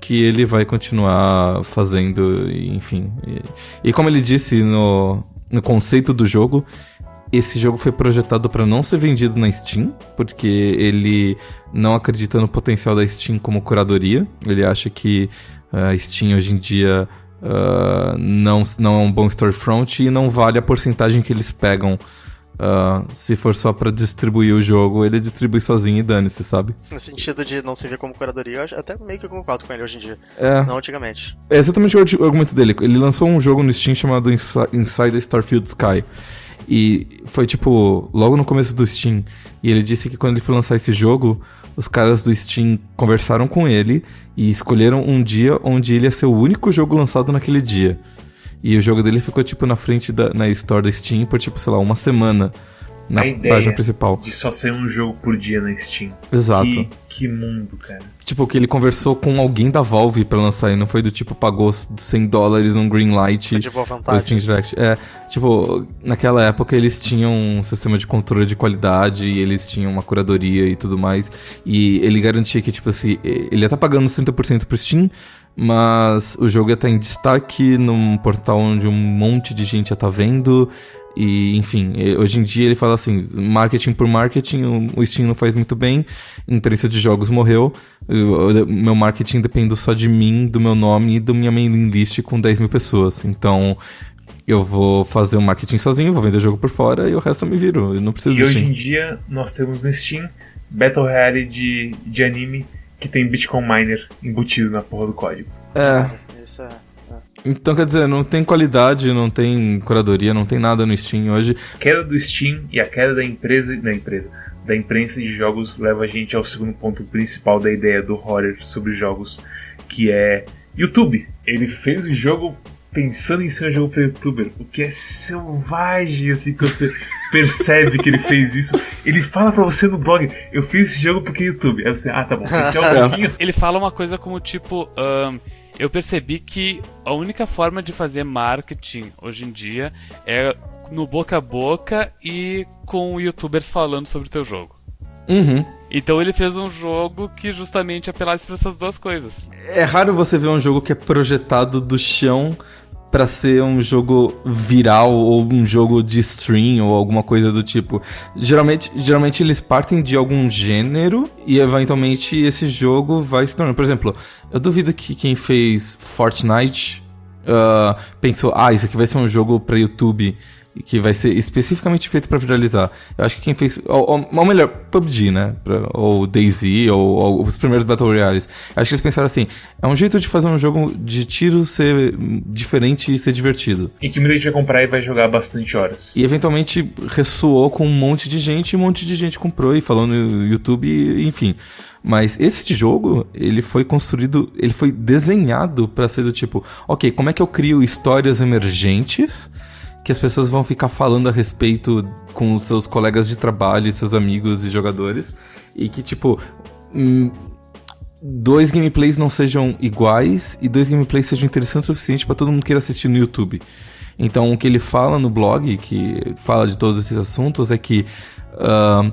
que ele vai continuar fazendo, enfim. E, e como ele disse no, no conceito do jogo, esse jogo foi projetado para não ser vendido na Steam, porque ele não acredita no potencial da Steam como curadoria. Ele acha que eh, a Steam hoje em dia ah, não, não é um bom storefront e não vale a porcentagem que eles pegam. Ah, se for só para distribuir o jogo, ele distribui sozinho e dane-se, sabe? No sentido de não servir como curadoria, eu até meio que concordo com ele hoje em dia. É. Não antigamente. É exatamente o argumento dele. Ele lançou um jogo no Steam chamado Insi- Inside Starfield Sky. E foi tipo, logo no começo do Steam. E ele disse que quando ele foi lançar esse jogo, os caras do Steam conversaram com ele e escolheram um dia onde ele ia ser o único jogo lançado naquele dia. E o jogo dele ficou tipo na frente da na store da Steam por tipo, sei lá, uma semana na A ideia página principal. De só sair um jogo por dia na Steam. Exato. Que, que mundo, cara. Tipo, que ele conversou com alguém da Valve pra lançar e não foi do tipo, pagou 100 dólares num. Foi de boa do vontade. Steam Direct. É, tipo, naquela época eles tinham um sistema de controle de qualidade e eles tinham uma curadoria e tudo mais. E ele garantia que, tipo assim, ele ia estar pagando 30% pro Steam, mas o jogo ia estar em destaque num portal onde um monte de gente ia estar vendo. E, enfim, hoje em dia ele fala assim: marketing por marketing, o- Steam não faz muito bem, imprensa de jogos morreu, o meu marketing depende só de mim, do meu nome e da minha mailing list com 10 mil pessoas. Então, eu vou fazer o marketing sozinho, vou vender o jogo por fora e o resto eu me viro. Eu não preciso E hoje em dia nós temos no Steam Battle Royale de, de anime que tem Bitcoin Miner embutido na porra do código. É, Isso é. então quer dizer, não tem qualidade, não tem curadoria, não tem nada no Steam hoje. A queda do Steam e a queda da empresa, da empresa, da imprensa de jogos leva a gente ao segundo ponto principal da ideia do horror sobre jogos, que é YouTube. Ele fez o jogo pensando em ser um jogo para youtuber, o que é selvagem assim quando você percebe que ele fez isso. Ele fala pra você no blog, eu fiz esse jogo porque é YouTube. Aí você, ah, tá bom, esse é um [laughs] pouquinho. Ele fala uma coisa como tipo. ahn, eu percebi que a única forma de fazer marketing hoje em dia é no boca a boca e com youtubers falando sobre o teu jogo. Uhum. Então ele fez um jogo que justamente apelasse para essas duas coisas. É raro você ver um jogo que é projetado do chão pra ser um jogo viral ou um jogo de stream ou alguma coisa do tipo. Geralmente, geralmente eles partem de algum gênero e eventualmente esse jogo vai se tornando. Por exemplo, eu duvido que quem fez Fortnite ah, pensou, ah, isso aqui vai ser um jogo pra YouTube que vai ser especificamente feito para viralizar. Eu acho que quem fez. Ou, ou, melhor, PUBG, né? Ou DayZ, ou, ou, os primeiros Battle Royales. Acho que eles pensaram assim: é um jeito de fazer um jogo de tiro ser diferente e ser divertido. E que muita gente vai comprar e vai jogar bastante horas. E eventualmente ressoou com um monte de gente, e um monte de gente comprou e falou no YouTube, enfim. Mas esse jogo, ele foi construído, ele foi desenhado para ser do tipo, ok, como é que eu crio histórias emergentes que as pessoas vão ficar falando a respeito com os seus colegas de trabalho, seus amigos e jogadores, e que, tipo, hum, dois gameplays não sejam iguais e dois gameplays sejam interessantes o suficiente para todo mundo queira assistir no YouTube. Então, o que ele fala no blog, que fala de todos esses assuntos, é que. Uh,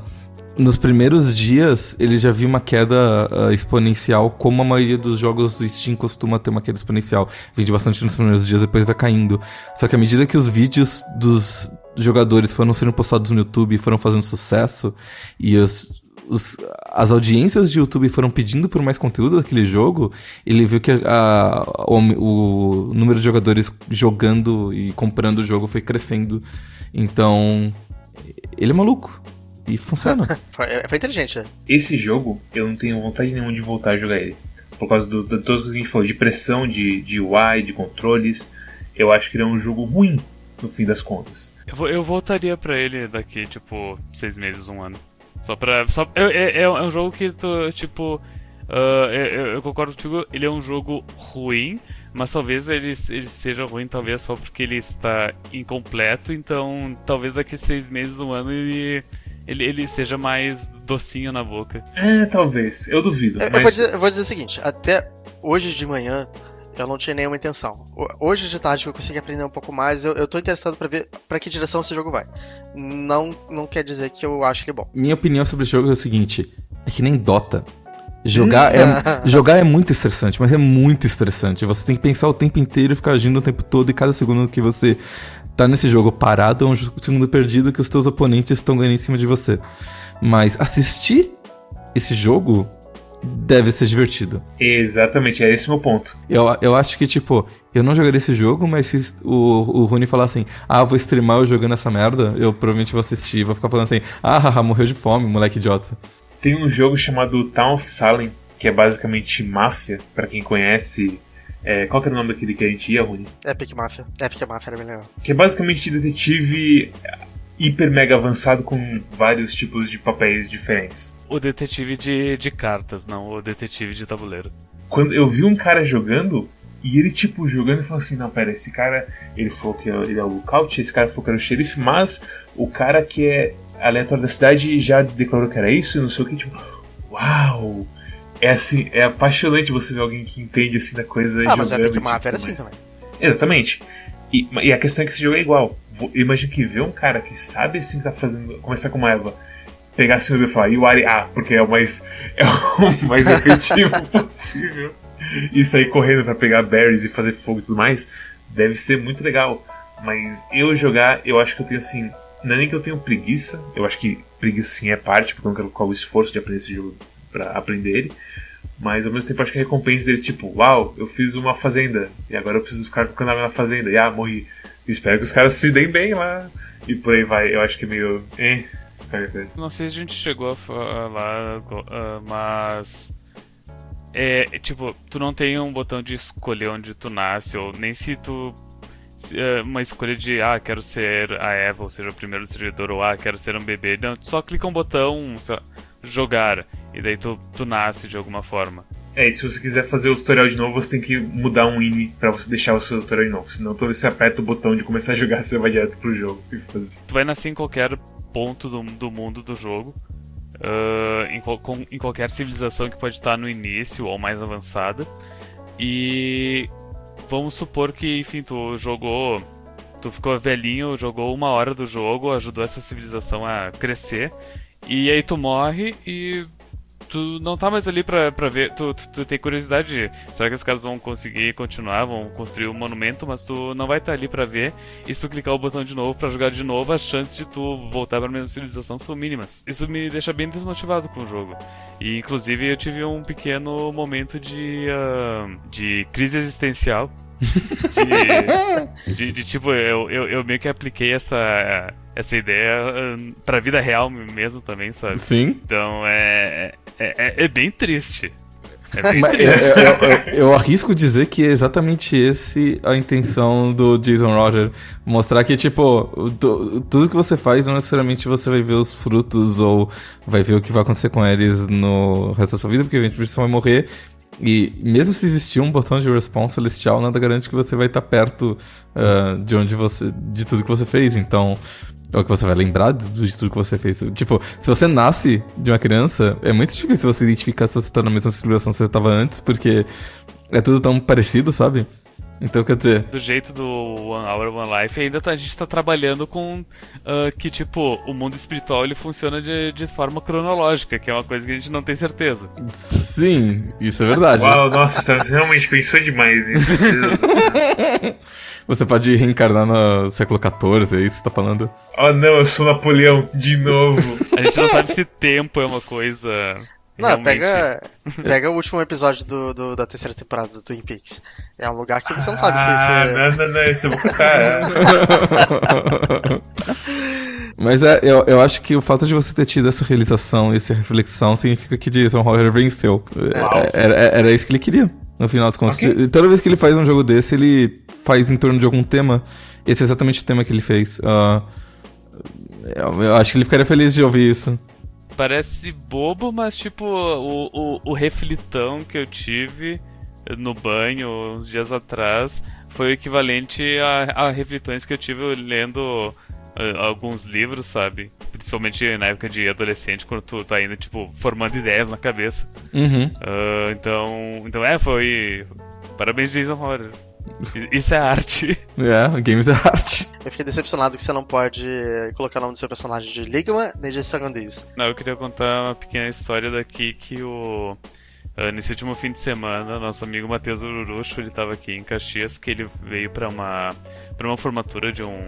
nos primeiros dias ele já viu uma queda uh, exponencial, como a maioria dos jogos do Steam costuma ter uma queda exponencial. Vende bastante nos primeiros dias, depois vai caindo. Só que à medida que os vídeos dos jogadores foram sendo postados no YouTube e foram fazendo sucesso, e os, os, as audiências de YouTube foram pedindo por mais conteúdo daquele jogo, ele viu que a, a, o, o número de jogadores jogando e comprando o jogo foi crescendo. Então, ele é maluco. E funciona. [laughs] foi, foi, inteligente, né? Esse jogo, eu não tenho vontade nenhuma de voltar a jogar ele. Por causa do, de todas as que a gente falou, de pressão, de, de UI, de controles. Eu acho que ele é um jogo ruim, no fim das contas. Eu, eu voltaria para ele daqui, tipo, seis meses, um ano. Só pra. Só, é, é, é um jogo que, tu, tipo. Uh, eu, eu, concordo contigo, ele é um jogo ruim, mas talvez ele, ele seja ruim, talvez só porque ele está incompleto, então talvez daqui seis meses, um ano, ele ele, ele seja mais docinho na boca. É, talvez. Eu duvido. Eu, mas... eu, vou dizer, eu vou dizer o seguinte: até hoje de manhã eu não tinha nenhuma intenção. Hoje de tarde eu consegui aprender um pouco mais. Eu, eu tô interessado para ver para que direção esse jogo vai. Não, não quer dizer que eu acho que é bom. Minha opinião sobre o jogo é o seguinte: é que nem Dota. Jogar é, [laughs] jogar é muito estressante, mas é muito estressante. Você tem que pensar o tempo inteiro e ficar agindo o tempo todo, e cada segundo que você tá nesse jogo parado é um segundo perdido que os teus oponentes estão ganhando em cima de você. Mas assistir esse jogo deve ser divertido. Exatamente, é esse o meu ponto. Eu, eu acho que, tipo, eu não jogaria esse jogo, mas se o, o Rune falar assim, ah, vou streamar eu jogando essa merda, eu provavelmente vou assistir, vou ficar falando assim, ah, haha, morreu de fome, moleque idiota. Tem um jogo chamado Town of Salem, que é basicamente máfia, para quem conhece é, qual que era o nome daquele que a gente ia, Rony? Epic Mafia. Epic Mafia era bem legal. Que é basicamente detetive hiper mega avançado com vários tipos de papéis diferentes. O detetive de, de cartas, não o detetive de tabuleiro. Quando eu vi um cara jogando, e ele, tipo, jogando e falou assim: Não, pera, esse cara, ele falou que ele é o lookout, esse cara falou que era o xerife, mas o cara que é aleatório da cidade já declarou que era isso e não sei o que, tipo, uau! É assim, é apaixonante você ver alguém que entende assim da coisa ah, jogando. mas a Epic Mafia era assim também. Exatamente. E, e, a questão é que esse jogo é igual. Imagina que ver um cara que sabe assim que tá fazendo. Começar com uma Eva, pegar assim e falar, e o Ari, ah, porque é o mais. [laughs] É o mais efetivo [laughs] possível. E sair correndo para pegar berries e fazer fogo e tudo mais, deve ser muito legal. Mas eu jogar, eu acho que eu tenho assim. Não é nem que eu tenho preguiça, eu acho que preguiça sim é parte, porque eu não quero colocar o esforço de aprender esse jogo para aprender ele. Mas ao mesmo tempo acho que a recompensa dele, tipo, uau, eu fiz uma fazenda e agora eu preciso ficar com na fazenda. E ah, morri. Espero que os caras se deem bem lá. E por aí vai. Eu acho que é meio. Eh, Não sei se a gente chegou a falar, uh, mas. É, tipo, tu não tem um botão de escolher onde tu nasce, ou nem se tu é, uma escolha de ah, quero ser a Eva, ou seja, o primeiro servidor, ou ah, quero ser um bebê. Não, só clica um botão, jogar. E daí tu, tu nasce de alguma forma. É, e se você quiser fazer o tutorial de novo, você tem que mudar um INI pra você deixar o seu tutorial de novo. Senão toda vez que você aperta o botão de começar a jogar, você vai direto pro jogo. Tu vai nascer em qualquer ponto do, do mundo do jogo. Uh, em, com, em qualquer civilização que pode estar no início ou mais avançada. E vamos supor que, enfim, tu jogou. Tu ficou velhinho, jogou uma hora do jogo, ajudou essa civilização a crescer. E aí tu morre e tu não tá mais ali pra, pra ver. Tu, tu, tu, tem curiosidade será que os caras vão conseguir continuar, vão construir um monumento, mas tu não vai estar tá ali pra ver. E se tu clicar o botão de novo pra jogar de novo, as chances de tu voltar pra mesma civilização são mínimas. Isso me deixa bem desmotivado com o jogo. E inclusive eu tive um pequeno momento de, uh, de crise existencial [laughs] De, de, de, tipo, eu, eu, eu meio que apliquei essa, essa ideia hum, pra vida real mesmo também, sabe? Sim. Então é, é, é, é bem triste. É bem triste. eu, eu- eu- eu arrisco dizer que é exatamente esse a intenção do Jason Roger. Mostrar que, tipo, tu- tudo que você faz não necessariamente você vai ver os frutos ou vai ver o que vai acontecer com eles no resto da sua vida, porque eventualmente você vai morrer. E mesmo se existir um botão de respawn celestial, nada garante que você vai estar perto ah, de onde você. de tudo que você fez. Então. Ou que você vai lembrar de, de tudo que você fez. Tipo, se você nasce de uma criança, é muito difícil você identificar se você tá na mesma civilização que você tava antes, porque é tudo tão parecido, sabe? Então, quer dizer, do jeito do One Hour, One Life, ainda tá- a gente tá trabalhando com ah, que, tipo, o mundo espiritual ele funciona de, de forma cronológica, que é uma coisa que a gente não tem certeza. sim, isso é verdade. Uau, nossa, você realmente pensou demais nisso. Você pode reencarnar no século XIV, é isso que você tá falando? Oh não, eu sou Napoleão, de novo. A gente não sabe se tempo é uma coisa. Não, realmente- pega, [laughs] pega o último episódio do, do- da terceira temporada do Twin Peaks. É um lugar que você não sabe se. Ah, se... não, não, não, esse cara. [laughs] Mas é, eu, eu acho que o fato de você ter tido essa realização, essa reflexão, significa que Jason Horner venceu. Uau. É- Era, era isso que ele queria, no final das contas. Ok. Toda vez que ele faz um jogo desse, ele faz em torno de algum tema. Esse é exatamente o tema que ele fez. Ah, eu, eu acho que ele ficaria feliz de ouvir isso. Parece bobo, mas tipo, o, o, o reflitão que eu tive no banho uns dias atrás foi o equivalente a, a reflitões que eu tive lendo ah, alguns livros, sabe? Principalmente na época de adolescente, quando tu tá indo, tipo, formando ideias na cabeça. Uhum. Ah, então, então, é, foi. Parabéns, Jason Horror. Isso é arte. [laughs] É, games é arte. Eu fiquei decepcionado que você não pode colocar o nome do seu personagem de Ligma nem de Sagandis. Não, eu queria contar uma pequena história daqui que o. ah, nesse último fim de semana, nosso amigo Matheus Ururucho, ele tava aqui em Caxias, que ele veio pra uma, pra uma formatura de um,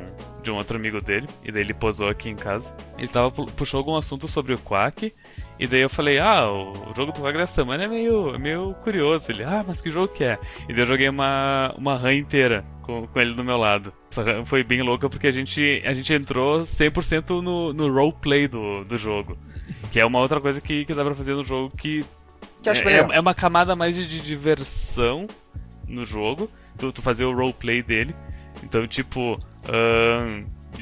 de um outro amigo dele, e daí ele posou aqui em casa. Ele tava, pu- puxou algum assunto sobre o Quack, e daí eu falei, ah, o jogo do Quack dessa semana é meio, é meio curioso. Ele, ah, mas que jogo que é? E daí eu joguei uma, uma run inteira com, com ele do meu lado. Essa run foi bem louca porque a gente, a gente entrou 100% no, no roleplay do, do jogo. Que é uma outra coisa que, que dá pra fazer no jogo que é, legal. é uma camada mais de, de diversão no jogo, tu, tu fazer o roleplay dele. Então, tipo,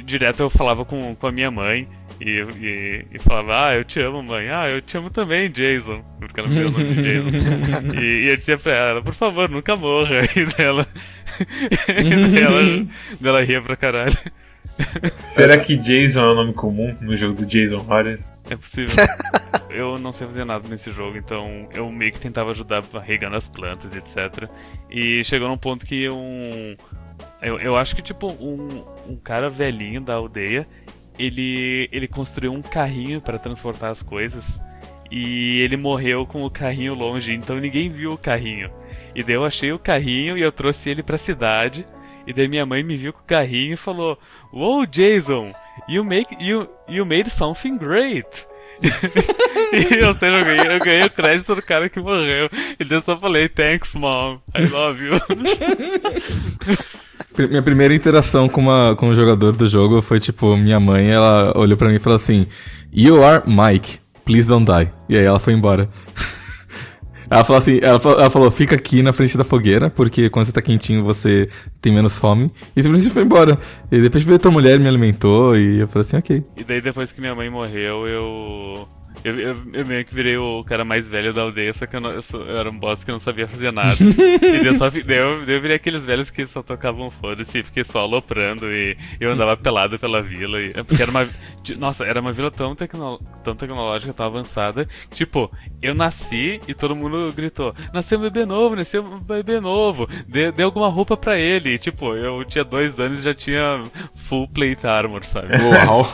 direto eu falava com, com a minha mãe e, e, e falava, ah, eu te amo, mãe. Ah, eu te amo também, Jason. Porque ela me deu o nome de Jason. [laughs] e, e eu dizia pra ela, por favor, nunca morra. [laughs] E dela. e dela, dela ria pra caralho. Será que Jason é um nome comum no jogo do Jason Horner? É possível. [laughs] eu não sei fazer nada nesse jogo, então eu meio que tentava ajudar regando as plantas, etc. E chegou num ponto que um. Eu, eu acho que, tipo, um, um cara velhinho da aldeia ele, ele construiu um carrinho para transportar as coisas. E ele morreu com o carrinho longe, então ninguém viu o carrinho. E daí eu achei o carrinho e eu trouxe ele pra cidade. E daí minha mãe me viu com o carrinho e falou: Wow, Jason, you, make, you, you made something great. [laughs] e eu sei, eu ganhei, eu ganhei o crédito do cara que morreu. E eu só falei: Thanks, mom, I love you. [laughs] Minha primeira interação com, uma, com o jogador do jogo foi tipo, minha mãe, ela olhou pra mim e falou assim: You are Mike, please don't die. E aí ela foi embora. [laughs] ela falou assim, ela falou, ela falou, fica aqui na frente da fogueira, porque quando você tá quentinho você tem menos fome. E simplesmente foi embora. E depois veio outra mulher me alimentou, e eu falei assim, ok. E daí depois que minha mãe morreu, eu. Eu, eu, eu meio que virei o cara mais velho da aldeia, só que eu, não- eu, sou- era um boss que não sabia fazer nada. e daí eu, só, daí eu, daí eu virei aqueles velhos que só tocavam foda-se e fiquei só aloprando e eu andava pelado pela vila. E, porque era uma. Nossa, era uma vila tão, tecno, tão tecnológica, tão avançada. Tipo, eu nasci e todo mundo gritou: Nasceu um bebê novo, nasceu um bebê novo, dê, dê alguma roupa pra ele. E, tipo, eu tinha dois anos e já tinha full plate armor, sabe? Uau! [laughs]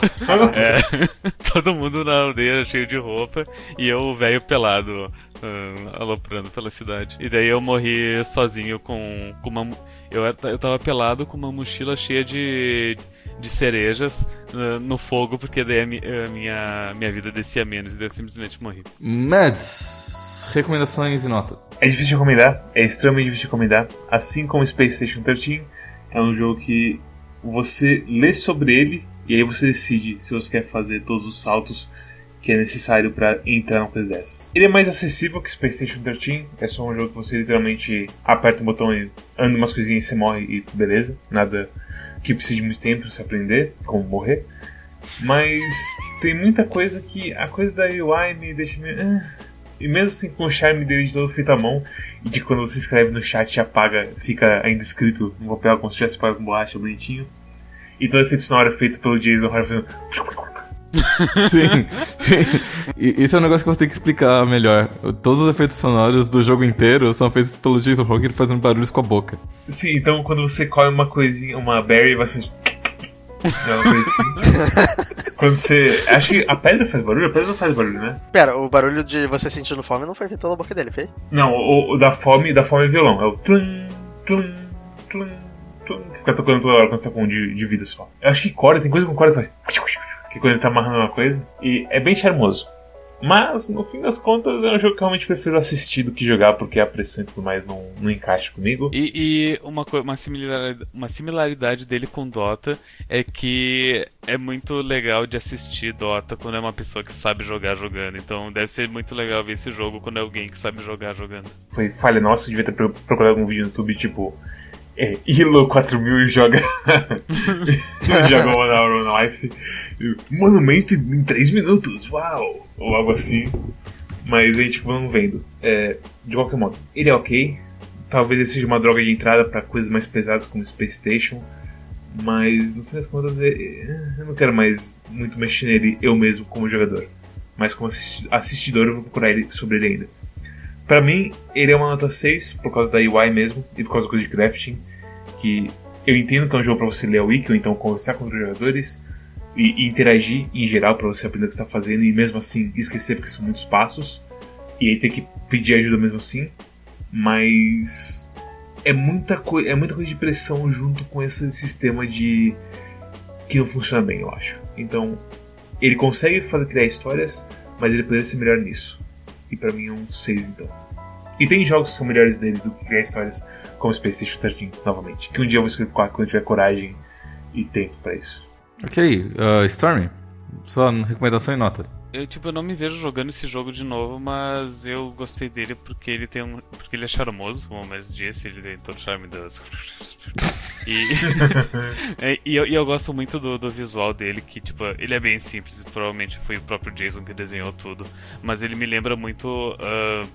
É, [laughs] todo mundo na aldeia cheio de roupa e eu, velho pelado, ah, aloprando pela cidade. E daí eu morri sozinho com, com uma. Eu, eu tava pelado com uma mochila cheia de, de cerejas ah, no fogo, porque daí a, mi- a minha, minha vida descia menos e daí eu simplesmente morri. Mads, recomendações e nota. É difícil de recomendar, é extremamente difícil de recomendar. Assim como Space Station 13, é um jogo que você lê sobre ele e aí você decide se você quer fazer todos os saltos que é necessário para entrar numa coisa dessas. Ele é mais acessível que Space Station 13, é só um jogo que você literalmente aperta um botão e anda umas coisinhas e você morre e beleza, nada que precise de muito tempo para você aprender como morrer. Mas tem muita coisa que a coisa da UI me deixa meio. ah. E mesmo assim com o charme dele de todo feito à mão, e de quando você escreve no chat e apaga, fica ainda escrito no papel como se tivesse pago com borracha bonitinho. E todo efeito sonoro feito pelo Jason Horner fazendo. [laughs] Sim, sim. E isso é um negócio que você tem que explicar melhor. Todos os efeitos sonoros do jogo inteiro são feitos pelo Jason Roger fazendo barulhos com a boca. Sim, então quando você come uma coisinha, uma berry, você faz. [laughs] Assim. quando você. Acho que a pedra faz barulho? A pedra não faz barulho, né? Pera, o barulho de você sentindo fome não foi feito pela boca dele, foi? Não, o, o da fome, da fome é violão. É o tlum, tlum, tlum, tlum. que Fica tocando toda hora quando você tá com um de, de vida só. Eu acho que corda, tem coisa com corda que faz. Que quando ele tá amarrando uma coisa. E é bem charmoso. Mas, no fim das contas, é um jogo que eu realmente prefiro assistir do que jogar, porque a pressão e tudo mais não, não encaixa comigo. E, e uma, uma, similaridade, uma similaridade dele com Dota é que é muito legal de assistir Dota quando é uma pessoa que sabe jogar jogando. Então deve ser muito legal ver esse jogo quando é alguém que sabe jogar jogando. Foi falha nossa, devia ter pro- procurado algum vídeo no YouTube, tipo. É, Ilo 4000 joga. [laughs] joga One Hour One Life. Monumento em 3 minutos, uau! Ou algo assim. Mas a gente acabou não vendo. É, de qualquer modo, ele é ok. Talvez ele seja uma droga de entrada para coisas mais pesadas como Space Station. Mas no fim das contas, é- é, eu não quero mais muito mexer nele eu mesmo como jogador. Mas como assisti- assistidor, eu vou procurar ele, sobre ele ainda. Pra mim, ele é uma nota 6 por causa da UI mesmo e por causa da coisa de crafting. Que eu entendo que é um jogo pra você ler a wiki ou então conversar com outros jogadores e, e interagir em geral pra você aprender o que você tá fazendo e mesmo assim esquecer porque são muitos passos. E aí ter que pedir ajuda mesmo assim. Mas é muita, coi é muita coisa de pressão junto com esse sistema de. que não funciona bem, eu acho. Então, ele consegue fazer criar histórias, mas ele poderia ser melhor nisso. E pra mim é um 6 então. E tem jogos que são melhores dele do que criar histórias como Space Station 13, novamente. Que um dia eu vou escrever quando eu tiver coragem e tempo pra isso. Ok, uh, Stormy, sua recomendação e nota. Eu, tipo, eu não me vejo jogando esse jogo de novo, mas eu gostei dele porque ele tem um. porque ele é charmoso, como Messi disse, ele tem todo o charme das. E, [laughs] [laughs] e, eu, e eu gosto muito do, do visual dele, que, tipo, ele é bem simples, provavelmente foi o próprio Jason que desenhou tudo, mas ele me lembra muito. ah,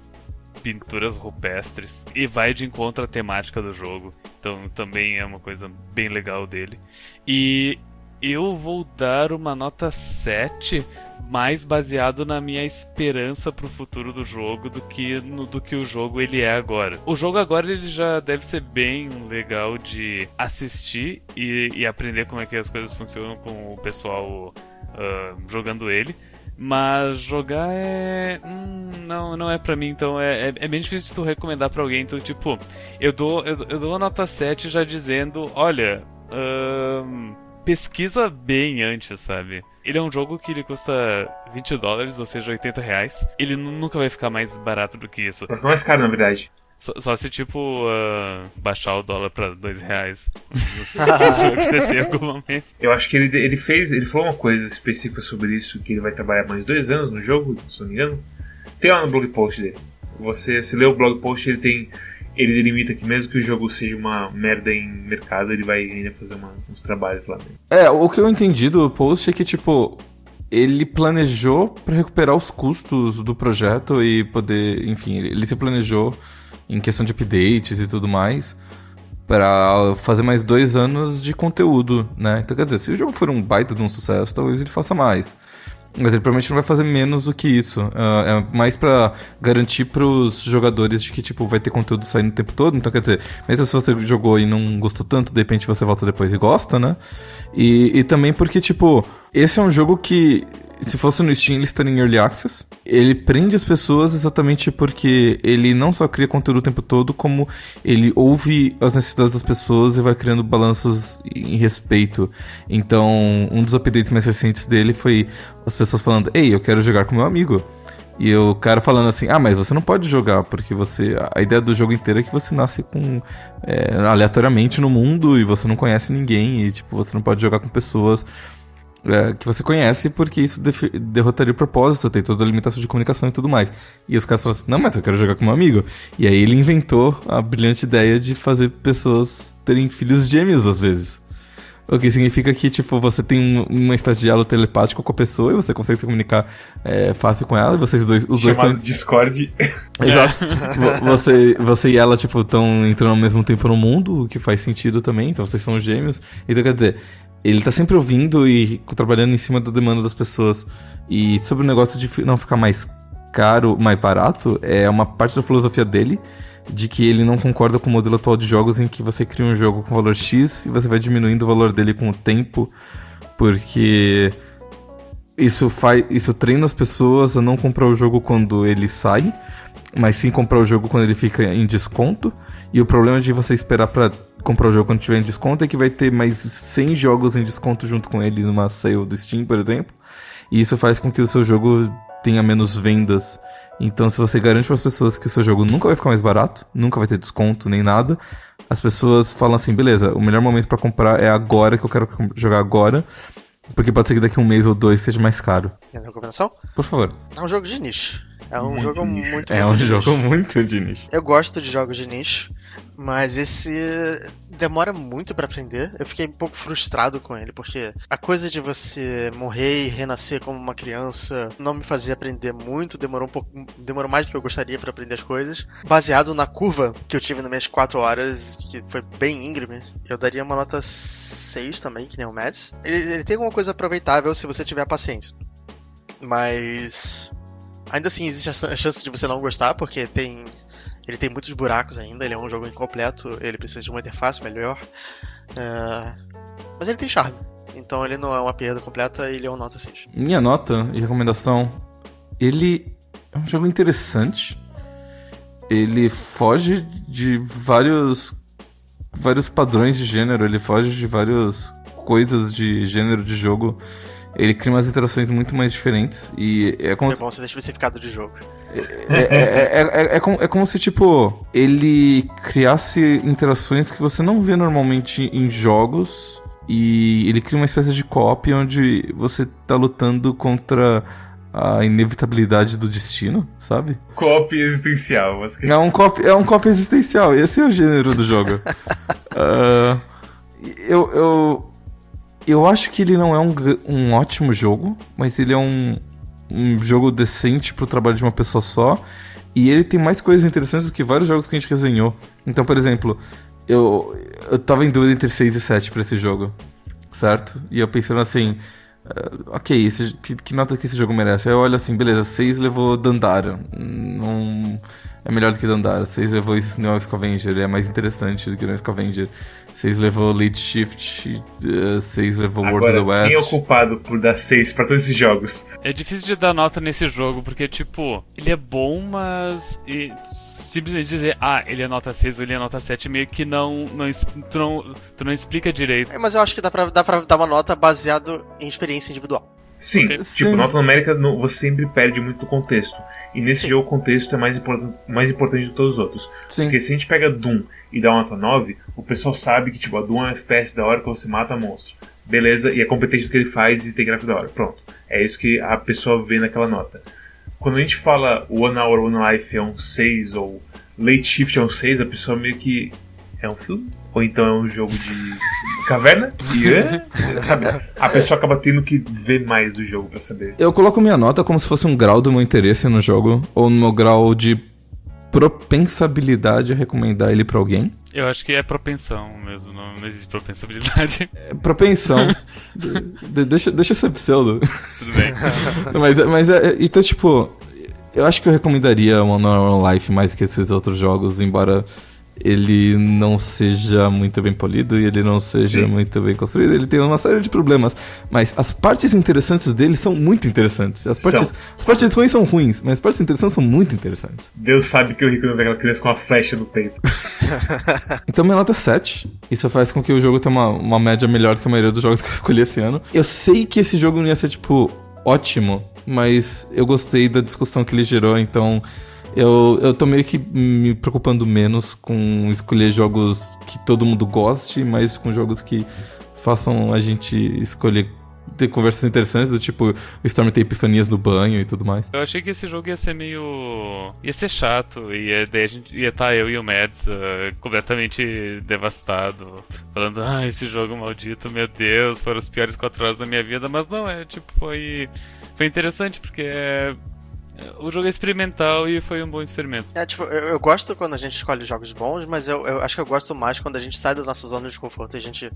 pinturas rupestres e vai de encontro à temática do jogo. Então também é uma coisa bem legal dele. E eu vou dar uma nota 7, mais baseado na minha esperança pro futuro do jogo do que no do que o jogo ele é agora. O jogo agora ele já deve ser bem legal de assistir e, e aprender como é que as coisas funcionam com o pessoal ah, jogando ele. Mas jogar é. Hum, não, não é pra mim, então é, é, é bem difícil tu recomendar pra alguém. Então, tipo, eu dou, eu, eu dou a nota 7 já dizendo: olha, ahn, pesquisa bem antes, sabe? Ele é um jogo que ele custa 20 dólares, ou seja, 80 reais. Ele nu- nunca vai ficar mais barato do que isso. Ficar mais caro, na verdade. Só, só se, tipo, ah, baixar o dólar pra 2 reais. Não sei [laughs] se isso vai acontecer em algum momento. Eu acho que ele, ele fez. Ele falou uma coisa específica sobre isso, que ele vai trabalhar mais dois anos no jogo, se não me engano. Tem lá no blog post dele. Você se lê o blog post, ele tem. Ele delimita que mesmo que o jogo seja uma merda em mercado, ele vai ainda fazer uma- uns trabalhos lá dentro. É, o que eu entendi do post é que, tipo, ele planejou pra recuperar os custos do projeto e poder, enfim, ele se planejou em questão de updates e tudo mais pra fazer mais dois anos de conteúdo, né? Então, quer dizer, se o jogo for um baita de um sucesso, talvez ele faça mais. Mas ele provavelmente não vai fazer menos do que isso. Ah, é mais pra garantir pros jogadores de que, tipo, vai ter conteúdo saindo o tempo todo. Então, quer dizer, mesmo se você jogou e não gostou tanto, de repente você volta depois e gosta, né? E, e também porque, tipo, esse é um jogo que, se fosse no Steam, ele estaria em Early Access. Ele prende as pessoas exatamente porque ele não só cria conteúdo o tempo todo, como ele ouve as necessidades das pessoas e vai criando balanços em respeito. Então, um dos updates mais recentes dele foi as pessoas falando: Ei, eu quero jogar com meu amigo. E o cara falando assim, ah, mas você não pode jogar, porque você. A ideia do jogo inteiro é que você nasce com. É, aleatoriamente no mundo e você não conhece ninguém. E tipo, você não pode jogar com pessoas é, que você conhece, porque isso derrotaria o propósito, tem toda a limitação de comunicação e tudo mais. E os caras falam assim, não, mas eu quero jogar com meu amigo. E aí ele inventou a brilhante ideia de fazer pessoas terem filhos gêmeos às vezes. O que significa que, tipo, você tem uma espécie de diálogo telepático com a pessoa e você consegue se comunicar é, fácil com ela e vocês dois... Os Chamado dois Discord. [laughs] Exato. você, você e ela, tipo, estão entrando ao mesmo tempo no mundo, o que faz sentido também, então vocês são gêmeos. Então, quer dizer, ele tá sempre ouvindo e trabalhando em cima da demanda das pessoas. E sobre o negócio de não ficar mais caro, mais barato, é uma parte da filosofia dele de que ele não concorda com o modelo atual de jogos em que você cria um jogo com valor X e você vai diminuindo o valor dele com o tempo, porque isso faz, isso treina as pessoas a não comprar o jogo quando ele sai, mas sim comprar o jogo quando ele fica em desconto. E o problema de você esperar para comprar o jogo quando tiver em desconto é que vai ter mais 100 jogos em desconto junto com ele numa sale do Steam, por exemplo. E isso faz com que o seu jogo tenha menos vendas então, se você garante para as pessoas que o seu jogo nunca vai ficar mais barato, nunca vai ter desconto nem nada, as pessoas falam assim: beleza, o melhor momento para comprar é agora, que eu quero jogar agora, porque pode ser que daqui a um mês ou dois seja mais caro. Minha recomendação? Por favor. É um jogo de nicho. É um Muito jogo nicho. muito, É muito um de jogo nicho. muito de nicho. Eu gosto de jogos de nicho, mas esse demora muito pra aprender. Eu fiquei um pouco frustrado com ele, porque a coisa de você morrer e renascer como uma criança não me fazia aprender muito, demorou um pouco, demorou mais do que eu gostaria pra aprender as coisas. Baseado na curva que eu tive nas minhas 4 horas, que foi bem íngreme, eu daria uma nota 6 também, que nem o Mads. Ele, ele tem alguma coisa aproveitável se você tiver paciência. Mas ainda assim existe a chance de você não gostar, porque tem ele tem muitos buracos ainda, ele é um jogo incompleto, ele precisa de uma interface melhor. É, Mas ele tem charme. Então ele não é uma perda completa, ele é um nota 6. Minha nota e recomendação: ele é um jogo interessante. Ele foge de vários vários padrões de gênero, ele foge de várias coisas de gênero de jogo. Ele cria umas interações muito mais diferentes e é como É bom você especificado de jogo. é, é, é, é, é como, é como se, tipo, ele criasse interações que você não vê normalmente em jogos. E ele cria uma espécie de co-op onde você tá lutando contra a inevitabilidade do destino, sabe? Co-op existencial. Mas... É um co-op, é um co existencial, esse é o gênero do jogo. [laughs] Ah, eu, eu, eu acho que ele não é um, um ótimo jogo, mas ele é um, um jogo decente pro trabalho de uma pessoa só. E ele tem mais coisas interessantes do que vários jogos que a gente resenhou. Então, por exemplo, eu, eu tava em dúvida entre 6 e 7 pra esse jogo, certo? E eu pensando assim, ah, ok, esse- que, que nota que esse jogo merece? Aí eu olho assim, beleza, 6 levou Dandara. Não, é melhor do que Dandara. 6 levou Neo Scavenger, é mais interessante do que Neo Scavenger. 6 levou Lead Shift, 6 levou World Agora, of the quem é o West. culpado por dar 6 pra todos esses jogos? É difícil de dar nota nesse jogo, porque, tipo, ele é bom, mas e simplesmente dizer, ah, ele é nota 6 ou ele é nota 7, meio que não. não tu, não tu não explica direito. É, Mas eu acho que dá pra, dá pra dar uma nota baseado em experiência individual. Sim, tipo, Sim. nota numérica no- você sempre perde muito contexto. E nesse Sim. jogo o contexto é mais, importan mais importante do que todos os outros. Sim. Porque se a gente pega Doom e dá uma nota 9, o pessoal sabe que tipo, a Doom é um FPS da hora que você mata monstro. Beleza, e é competente no que ele faz e tem gráfico da hora. Pronto. É isso que a pessoa vê naquela nota. Quando a gente fala One Hour, One Life é um 6 ou Late Shift é um 6, a pessoa meio que. É um filme? Ou então é um jogo de caverna? E, é, sabe? A pessoa acaba tendo que ver mais do jogo pra saber. Eu coloco minha nota como se fosse um grau do meu interesse no jogo, ou no meu grau de propensabilidade a recomendar ele pra alguém. Eu acho que é propensão mesmo, não, não existe propensabilidade. [laughs] É propensão. De- de- deixa, deixa eu ser pseudo. Tudo bem. [laughs] mas, mas é, é- então, tipo, eu acho que eu recomendaria One Hour Life mais que esses outros jogos, embora ele não seja muito bem polido e ele não seja Sim. muito bem construído. Ele tem uma série de problemas, mas as partes interessantes dele são muito interessantes. As São. partes, as partes ruins são ruins, mas as partes interessantes são muito interessantes. Deus sabe que o Rico não vê aquela criança com uma flecha no peito. [laughs] Então minha nota é 7. Isso faz com que o jogo tenha uma, uma média melhor do que a maioria dos jogos que eu escolhi esse ano. Eu sei que esse jogo não ia ser, tipo, ótimo, mas eu gostei da discussão que ele gerou, então eu, eu tô meio que me preocupando menos com escolher jogos que todo mundo goste, mas com jogos que façam a gente escolher ter conversas interessantes, do tipo o Storm ter epifanias no banho e tudo mais. Eu achei que esse jogo ia ser meio. ia ser chato, e daí a gente ia estar tá eu e o Mads uh, completamente devastado, falando, ah, esse jogo maldito, meu Deus, foram os piores quatro horas da minha vida, mas não, é tipo, foi. Foi interessante porque é o jogo é experimental e foi um bom experimento. É, tipo, eu, eu, gosto quando a gente escolhe jogos bons, mas eu, eu, acho que eu gosto mais quando a gente sai da nossa zona de conforto e a gente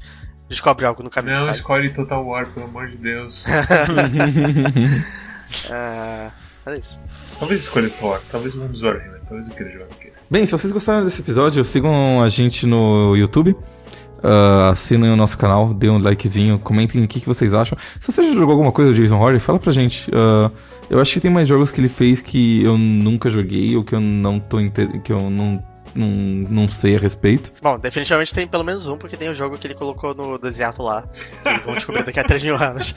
descobre algo no caminho. Não, sabe? escolhe Total War, pelo amor de Deus. [laughs] [laughs] é, é isso. Talvez escolha Total War, talvez vamos Warhammer, talvez eu queira jogar aqui. Bem, se vocês gostaram desse episódio, sigam a gente no YouTube. Uh, assinem o nosso canal, dê um likezinho, comentem o que, que vocês acham. Se você já jogou alguma coisa do Jason Horner, fala pra gente. Uh, eu acho que tem mais jogos que ele fez que eu nunca joguei ou que eu não tô que eu não, não, não sei a respeito. Bom, definitivamente tem pelo menos um, porque tem o um jogo que ele colocou no deserto lá. Que descobrir daqui a 3 mil anos.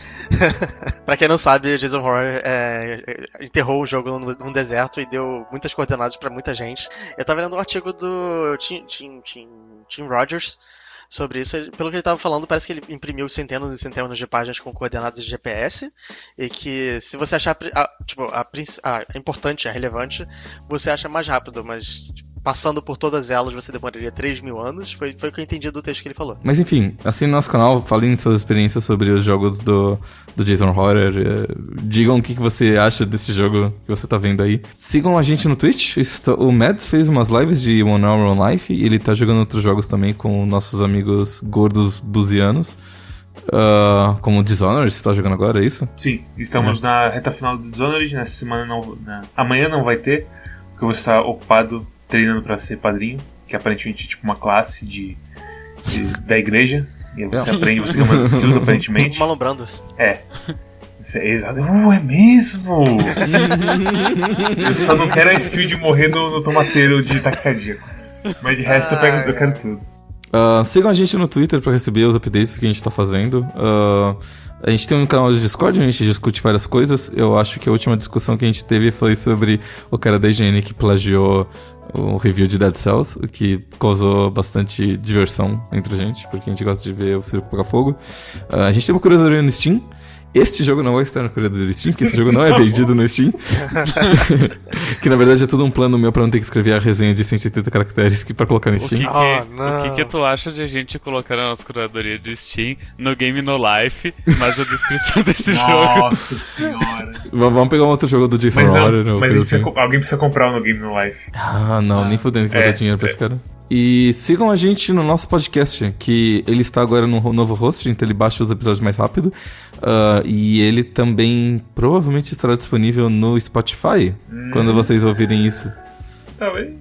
[laughs] pra quem não sabe, o Jason Horror é, enterrou o jogo num, deserto e deu muitas coordenadas para muita gente. Eu tava lendo um artigo do Tim, Tim, Tim, Tim Rogers sobre isso. Pelo que ele estava falando, parece que ele imprimiu centenas e centenas de páginas com coordenadas de GPS e que se você achar a, tipo, a, a, importante, a relevante, você acha mais rápido, mas tipo, passando por todas elas você demoraria 3 mil anos. Foi, foi o que eu entendi do texto que ele falou. Mas enfim, assine no nosso canal, falem suas experiências sobre os jogos do, do Jason Horror. Eh, digam o que, que você acha desse jogo que você tá vendo aí. Sigam a gente no Twitch. O Mads fez umas lives de One Hour on Life e ele tá jogando outros jogos também com nossos amigos gordos buzianos. Uh, como Dishonored, você tá jogando agora, é isso? Sim, estamos é. na reta final do Dishonored. Nessa semana não. Na... Amanhã não vai ter, porque eu vou estar ocupado treinando para ser padrinho, que aparentemente é tipo uma classe de, de da igreja. E aí você é. aprende, você ganha umas skills [laughs] aparentemente. Malombrando. É. É exato. Uh, é mesmo! [laughs] eu só não quero a skill de morrer no, no tomateiro de ataque cardíaco. Mas de resto ah, eu, pego, eu quero tudo. Uh, sigam a gente no Twitter para receber os updates que a gente tá fazendo. Uh, a gente tem um canal de Discord, a gente discute várias coisas. Eu acho que a última discussão que a gente teve foi sobre o cara da higiene que plagiou o review de Dead Cells, o que causou bastante diversão entre a gente, porque a gente gosta de ver o circo pegar fogo. Uh, a gente tem uma curadoria no Steam. Este jogo não vai estar no curadoria do Steam, porque esse jogo não é vendido no Steam. [laughs] que na verdade é tudo um plano meu pra não ter que escrever a resenha de 180 caracteres que pra colocar no Steam. O que, que, oh, o que, que tu acha de a gente colocar na nossa curadoria de Steam no Game No Life, mas a descrição [laughs] desse jogo? Nossa senhora. Vamos pegar um outro jogo do Jason mas Horror. Mas assim. alguém precisa comprar no Game No Life. Ah, não, ah. nem fudendo que é, vai dar dinheiro pra é. esse cara. E sigam a gente no nosso podcast, que ele está agora no novo host, então ele baixa os episódios mais rápido. Uh, e ele também provavelmente estará disponível no Spotify, hum. quando vocês ouvirem isso. Talvez.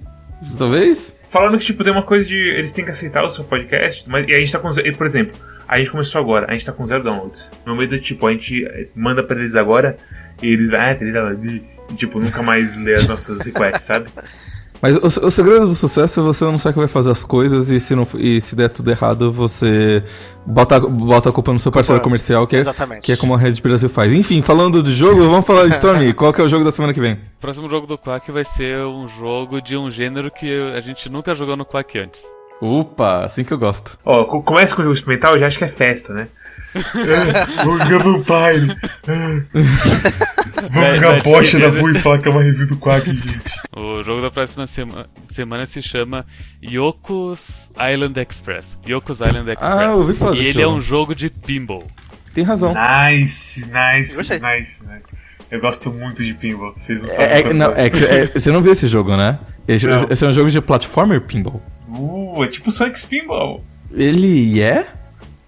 Talvez? Falando que, tipo, tem uma coisa de. Eles têm que aceitar o seu podcast, mas e a gente tá com. Por exemplo, a gente começou agora, a gente tá com zero downloads. Meu medo é, tipo, a gente manda pra eles agora e eles. Ah, e, tipo, nunca mais lê as nossas requests, sabe? [laughs] Mas o, o, segredo do sucesso é você não saber que vai fazer as coisas e se, não, e se der tudo errado, você bota, bota a culpa no seu parceiro culpa, comercial, que é, que é como a Red Brasil faz. Enfim, falando do jogo, vamos falar de Stormy. [laughs] Qual que é o jogo da semana que vem? O próximo jogo do Quack vai ser um jogo de um gênero que a gente nunca jogou no Quack antes. Opa, assim que eu gosto. Ó, começa com o jogo experimental, eu já acho que é festa, né? [laughs] Vamos jogar Vampire. [laughs] Vamos jogar Porsche da Bui e falar que é uma review do Quack, gente. O jogo da próxima sema semana se chama Yoko's Island Express. Yoko's Island ah, Express. Ah, ouvi falar E ele jogo. é um jogo de pinball. Tem razão. Nice, nice, nice, nice. Eu gosto muito de pinball. Vocês não sabem. É, é, não, é, é, você não viu esse jogo, né? Esse, esse, é um jogo de platformer pinball. Uh, é tipo Sonic Pinball. Ele é?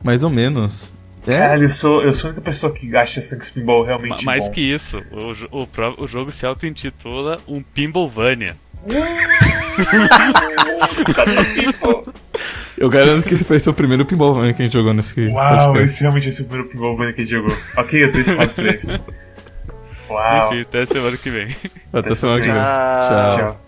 Mais ou menos. É? Caralho, eu sou, eu sou a única pessoa que acha Sonic Pinball realmente Ma Mais bom. que isso, o, o, o jogo se auto-intitula um Pinballvania. [laughs] eu garanto que esse foi o primeiro Pinballvania que a gente jogou nesse Uau, podcast. esse realmente é o primeiro Pinballvania que a gente jogou. Ok, eu tô excited por esse. [laughs] Uau. Enfim, até semana que vem. Até, até semana que vem. Tchau. Tchau.